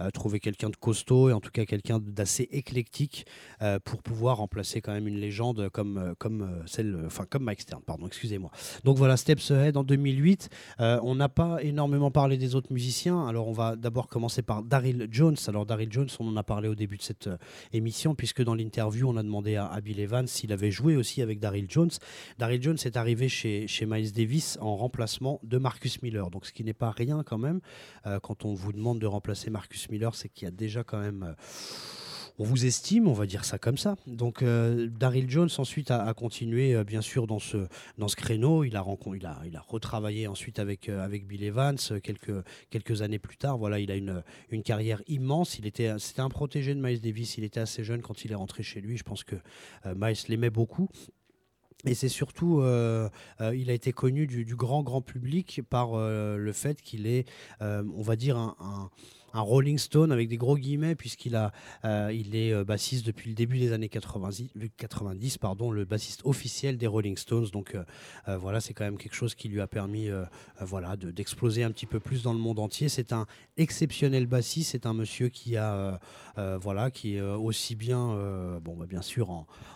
Speaker 1: euh, trouver quelqu'un de costaud et en tout cas quelqu'un d'assez éclectique euh, pour pouvoir remplacer quand même une légende comme, euh, comme, euh, celle, enfin, comme Mike Stern, pardon, excusez-moi. Donc voilà, Steps Ahead en 2008. Euh, on n'a pas énormément parlé des autres musiciens. Alors on va d'abord commencer par Daryl Jones. Alors Daryl Jones, on en a parlé au début de cette euh, émission, puisque dans l'interview, on a demandé à, à Bill Evans s'il avait joué aussi avec Daryl Jones. Daryl Jones est arrivé chez, Miles Davis en remplacement de Marcus Miller. Donc ce qui n'est pas rien quand même. Euh, quand on vous demande de remplacer Marcus Miller, c'est qu'il y a déjà quand même... euh, on vous estime, on va dire ça comme ça. Donc euh, Daryl Jones ensuite a, continué euh, bien sûr dans ce, dans ce créneau. Il a, il a, il a retravaillé ensuite avec, euh, avec Bill Evans quelques, quelques années plus tard. Voilà, il a une, une carrière immense. Il était, c'était un protégé de Miles Davis. Il était assez jeune quand il est rentré chez lui. Je pense que Miles l'aimait beaucoup. Et c'est surtout, il a été connu du, grand, grand public par le fait qu'il est, on va dire, un- un Rolling Stone avec des gros guillemets, puisqu'il a, euh, il est euh, bassiste depuis le début des années 90, 90 pardon, le bassiste officiel des Rolling Stones. Donc euh, voilà, c'est quand même quelque chose qui lui a permis voilà, de- d'exploser un petit peu plus dans le monde entier. C'est un exceptionnel bassiste, c'est un monsieur qui a, voilà, qui est aussi bien, bon, bah, bien sûr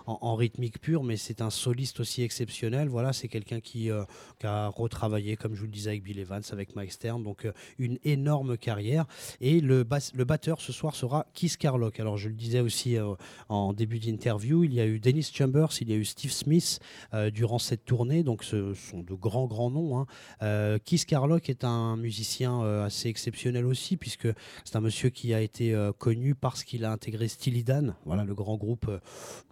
Speaker 1: en, rythmique pure, mais c'est un soliste aussi exceptionnel. Voilà, c'est quelqu'un qui, a retravaillé, comme je vous le disais, avec Bill Evans, avec Mike Stern, donc une énorme carrière. Le, bass- le batteur ce soir sera Keith Carlock. Alors je le disais aussi euh, en début d'interview, il y a eu Dennis Chambers, il y a eu Steve Smith euh, durant cette tournée, donc ce sont de grands grands noms. hein. Euh, Keith Carlock est un musicien assez exceptionnel aussi, puisque c'est un monsieur qui a été connu parce qu'il a intégré Steely Dan, voilà le grand groupe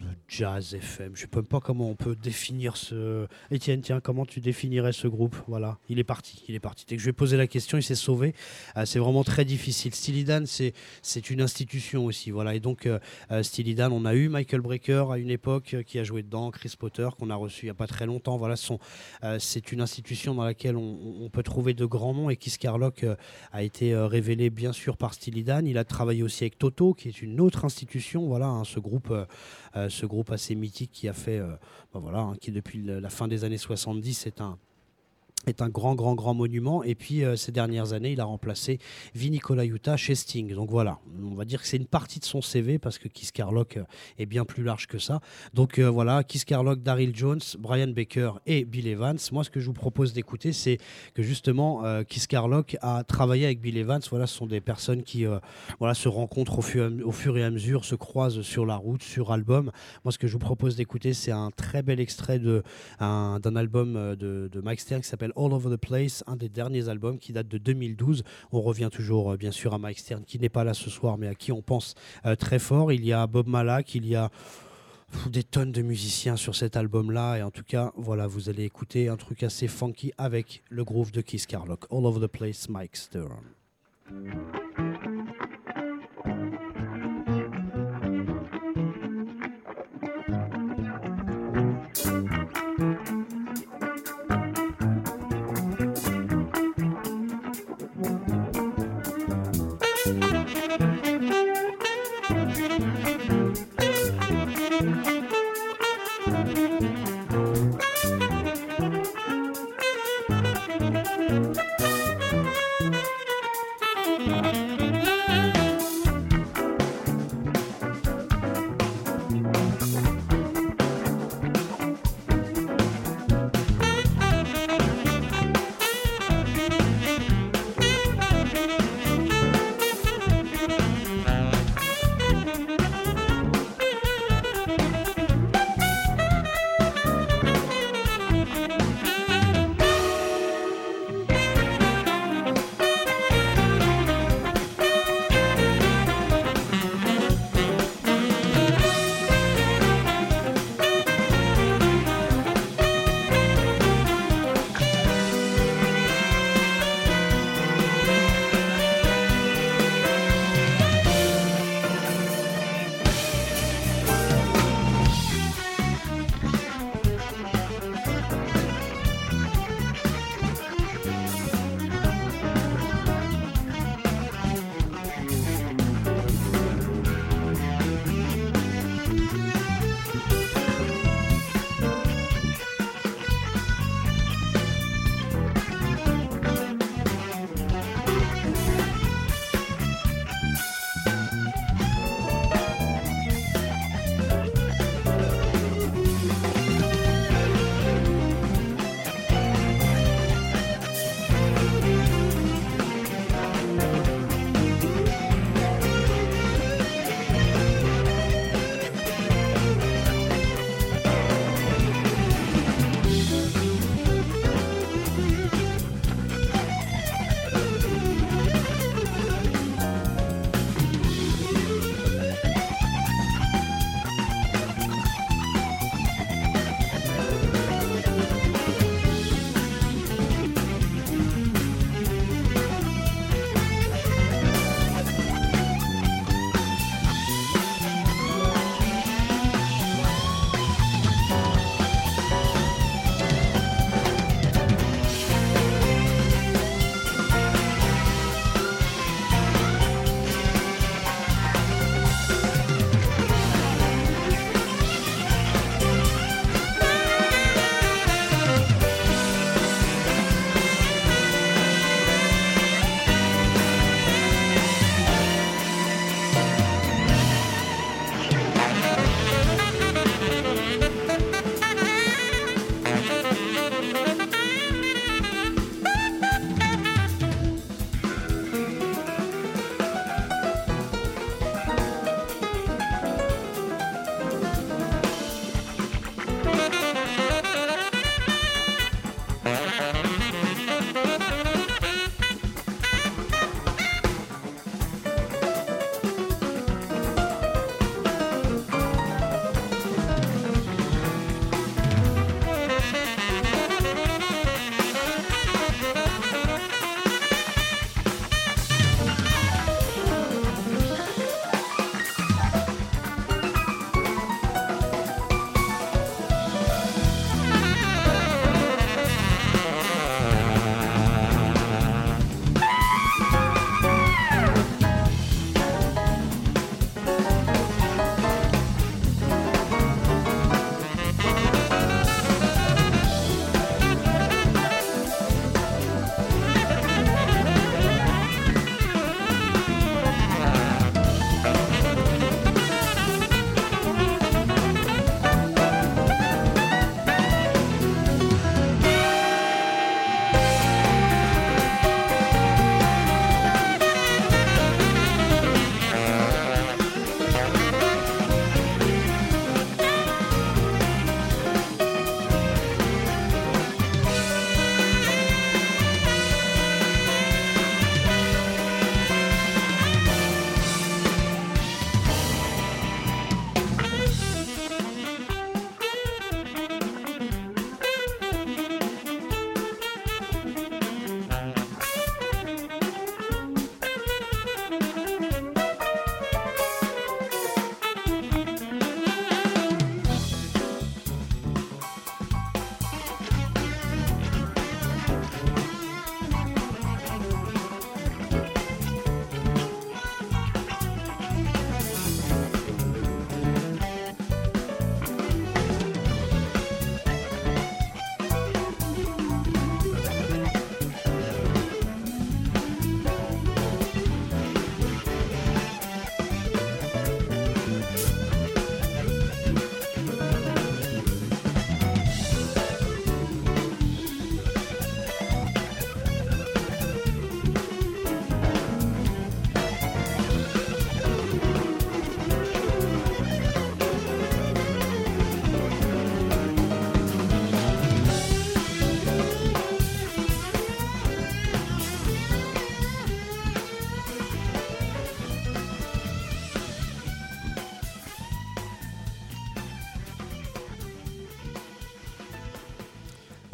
Speaker 1: de jazz FM. Je ne sais même pas comment on peut définir ce. Étienne, tiens, comment tu définirais ce groupe? Voilà, il est parti, il est parti. Dès que je ai posé la question, il s'est sauvé. C'est vraiment très difficile. Dan, c'est c'est une institution aussi, voilà. Et donc euh, euh, Steely Dan, on a eu Michael Brecker à une époque euh, qui a joué dedans, Chris Potter qu'on a reçu il y a pas très longtemps. Voilà, sont c'est une institution dans laquelle on, peut trouver de grands noms et Keith Carlock euh, a été révélé bien sûr par Steely Dan. Il a travaillé aussi avec Toto, qui est une autre institution. Voilà, hein, ce groupe, ce groupe assez mythique qui a fait, ben voilà, hein, qui depuis la fin des années 70 est un est un grand, grand, grand monument. Et puis, euh, ces dernières années, il a remplacé Vinny Colaiuta chez Sting. Donc voilà, on va dire que c'est une partie de son CV parce que Keith Carlock euh, est bien plus large que ça. Donc euh, voilà, Keith Carlock, Daryl Jones, Brian Baker et Bill Evans. Moi, ce que je vous propose d'écouter, c'est que justement, euh, Keith Carlock a travaillé avec Bill Evans. Voilà, ce sont des personnes qui voilà, se rencontrent au fur, au fur et à mesure, se croisent sur la route, sur album. Moi, ce que je vous propose d'écouter, c'est un très bel extrait d'un album de, de Mike Stern qui s'appelle All Over the Place, un des derniers albums qui date de 2012. On revient toujours euh, bien sûr à Mike Stern qui n'est pas là ce soir mais à qui on pense euh, très fort. Il y a Bob Malak, il y a des tonnes de musiciens sur cet album-là et en tout cas voilà vous allez écouter un truc assez funky avec le groove de Keith Carlock. All Over the Place, Mike Stern.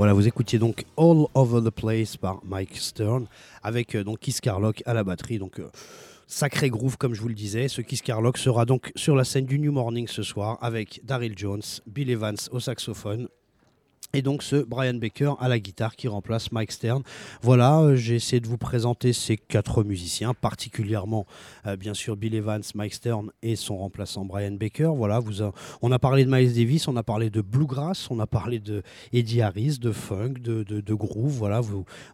Speaker 1: Voilà, vous écoutiez donc All Over the Place par Mike Stern avec euh, donc Carlock à la batterie. Donc euh, sacré groove comme je vous le disais. Ce Keith Carlock sera donc sur la scène du New Morning ce soir avec Daryl Jones, Bill Evans au saxophone et donc ce Brian Baker à la guitare qui remplace Mike Stern. Voilà, euh, j'ai essayé de vous présenter ces quatre musiciens, particulièrement euh, bien sûr Bill Evans, Mike Stern et son remplaçant Brian Baker. Voilà, on a parlé de Miles Davis, on a parlé de bluegrass, on a parlé de Eddie Harris, de funk, de, de, groove. Voilà,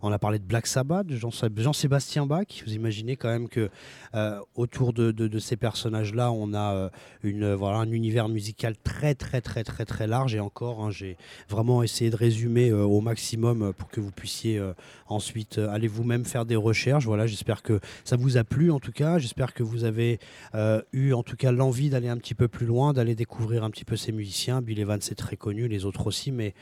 Speaker 1: on a parlé de Black Sabbath, de Jean- Jean-Sébastien Bach. Vous imaginez quand même que euh, autour de, de- ces personnages-là, on a une, voilà, un univers musical très très très très très large. Et encore, hein, j'ai vraiment essayer de résumer euh, au maximum euh, pour que vous puissiez euh, ensuite aller vous-même faire des recherches. Voilà, j'espère que ça vous a plu en tout cas. J'espère que vous avez eu en tout cas l'envie d'aller un petit peu plus loin, d'aller découvrir un petit peu ces musiciens. Bill Evans c'est très connu, les autres aussi, mais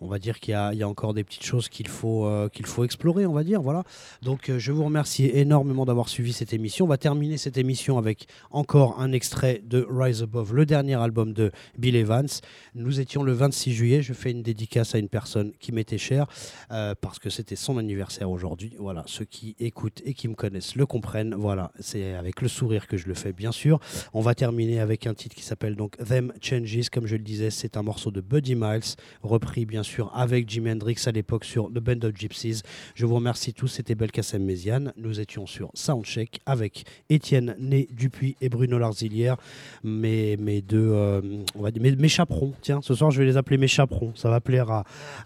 Speaker 1: on va dire qu'il y, a- encore des petites choses qu'il faut, qu'il faut explorer, on va dire. Voilà. Donc je vous remercie énormément d'avoir suivi cette émission. On va terminer cette émission avec encore un extrait de Rise Above, le dernier album de Bill Evans. Nous étions le 26 juillet. Je fais une dédicace à une personne qui m'était chère euh, parce que c'était son anniversaire aujourd'hui. Voilà, ceux qui écoutent et qui me connaissent le comprennent. Voilà, c'est avec le sourire que je le fais, bien sûr. On va terminer avec un titre qui s'appelle donc Them Changes. Comme je le disais, c'est un morceau de Buddy Miles, repris bien sûr avec Jimi Hendrix à l'époque sur The Band of Gypsies. Je vous remercie tous. C'était Belkacem Méziane. Nous étions sur Soundcheck avec Étienne Né Dupuis et Bruno Larzilière, mes, mes deux, euh, on va dire, mes, mes chaperons. Tiens, ce soir, je vais les appeler mes chaperons. Ça va plaire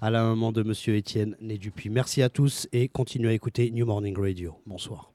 Speaker 1: à, la maman de monsieur Étienne Né Dupuis. Merci à tous et continuez à écouter New Morning Radio. Bonsoir.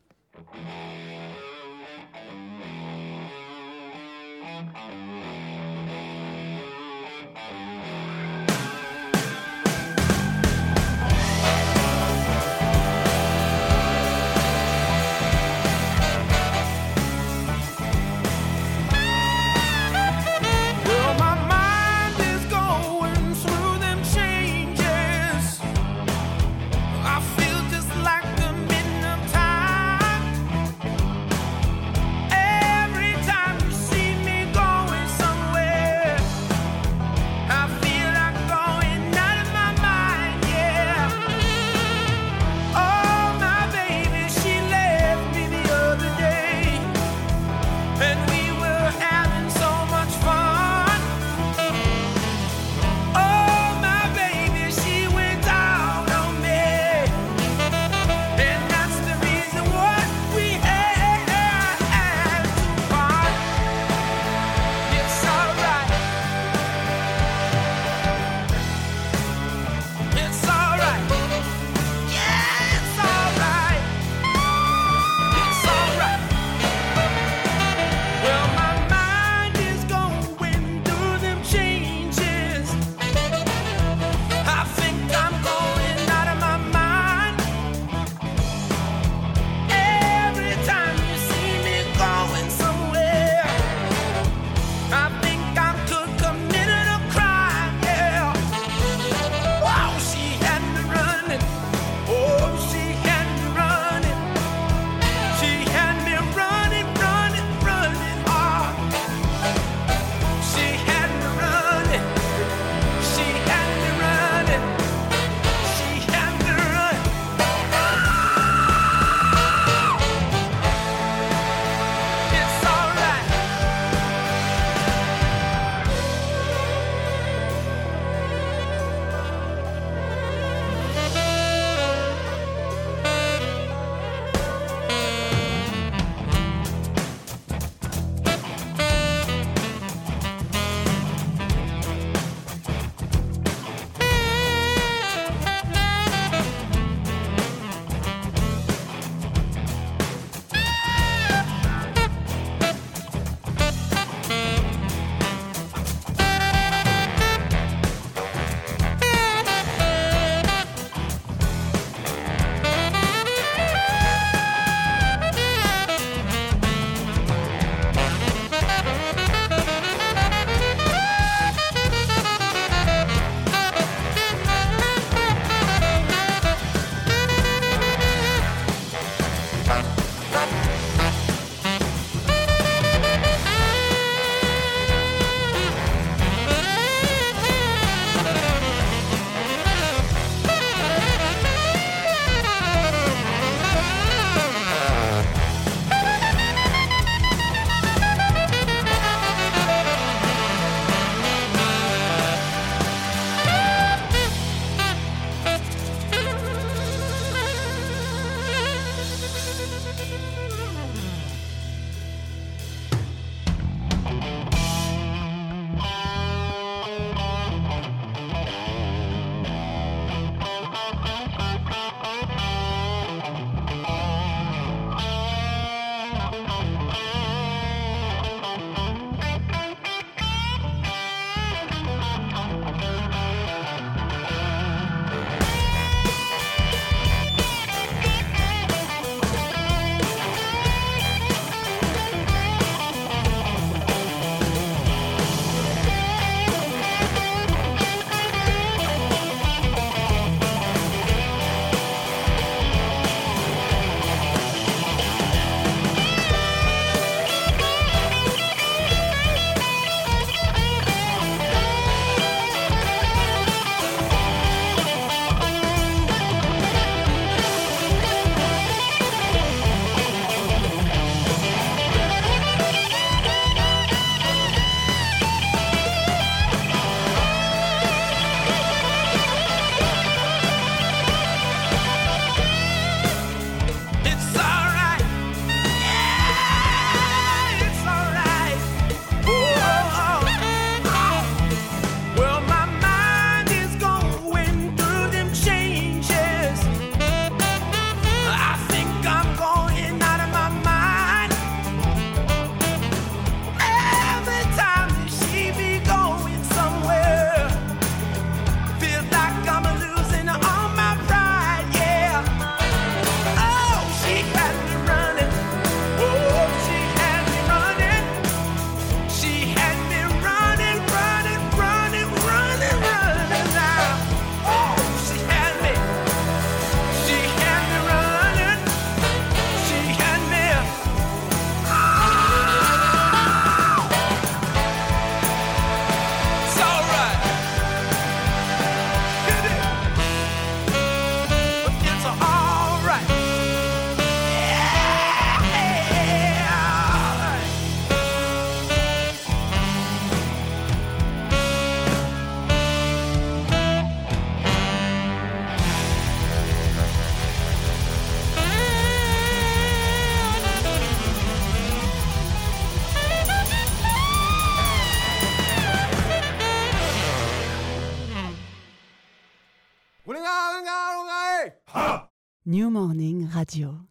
Speaker 5: New Morning Radio.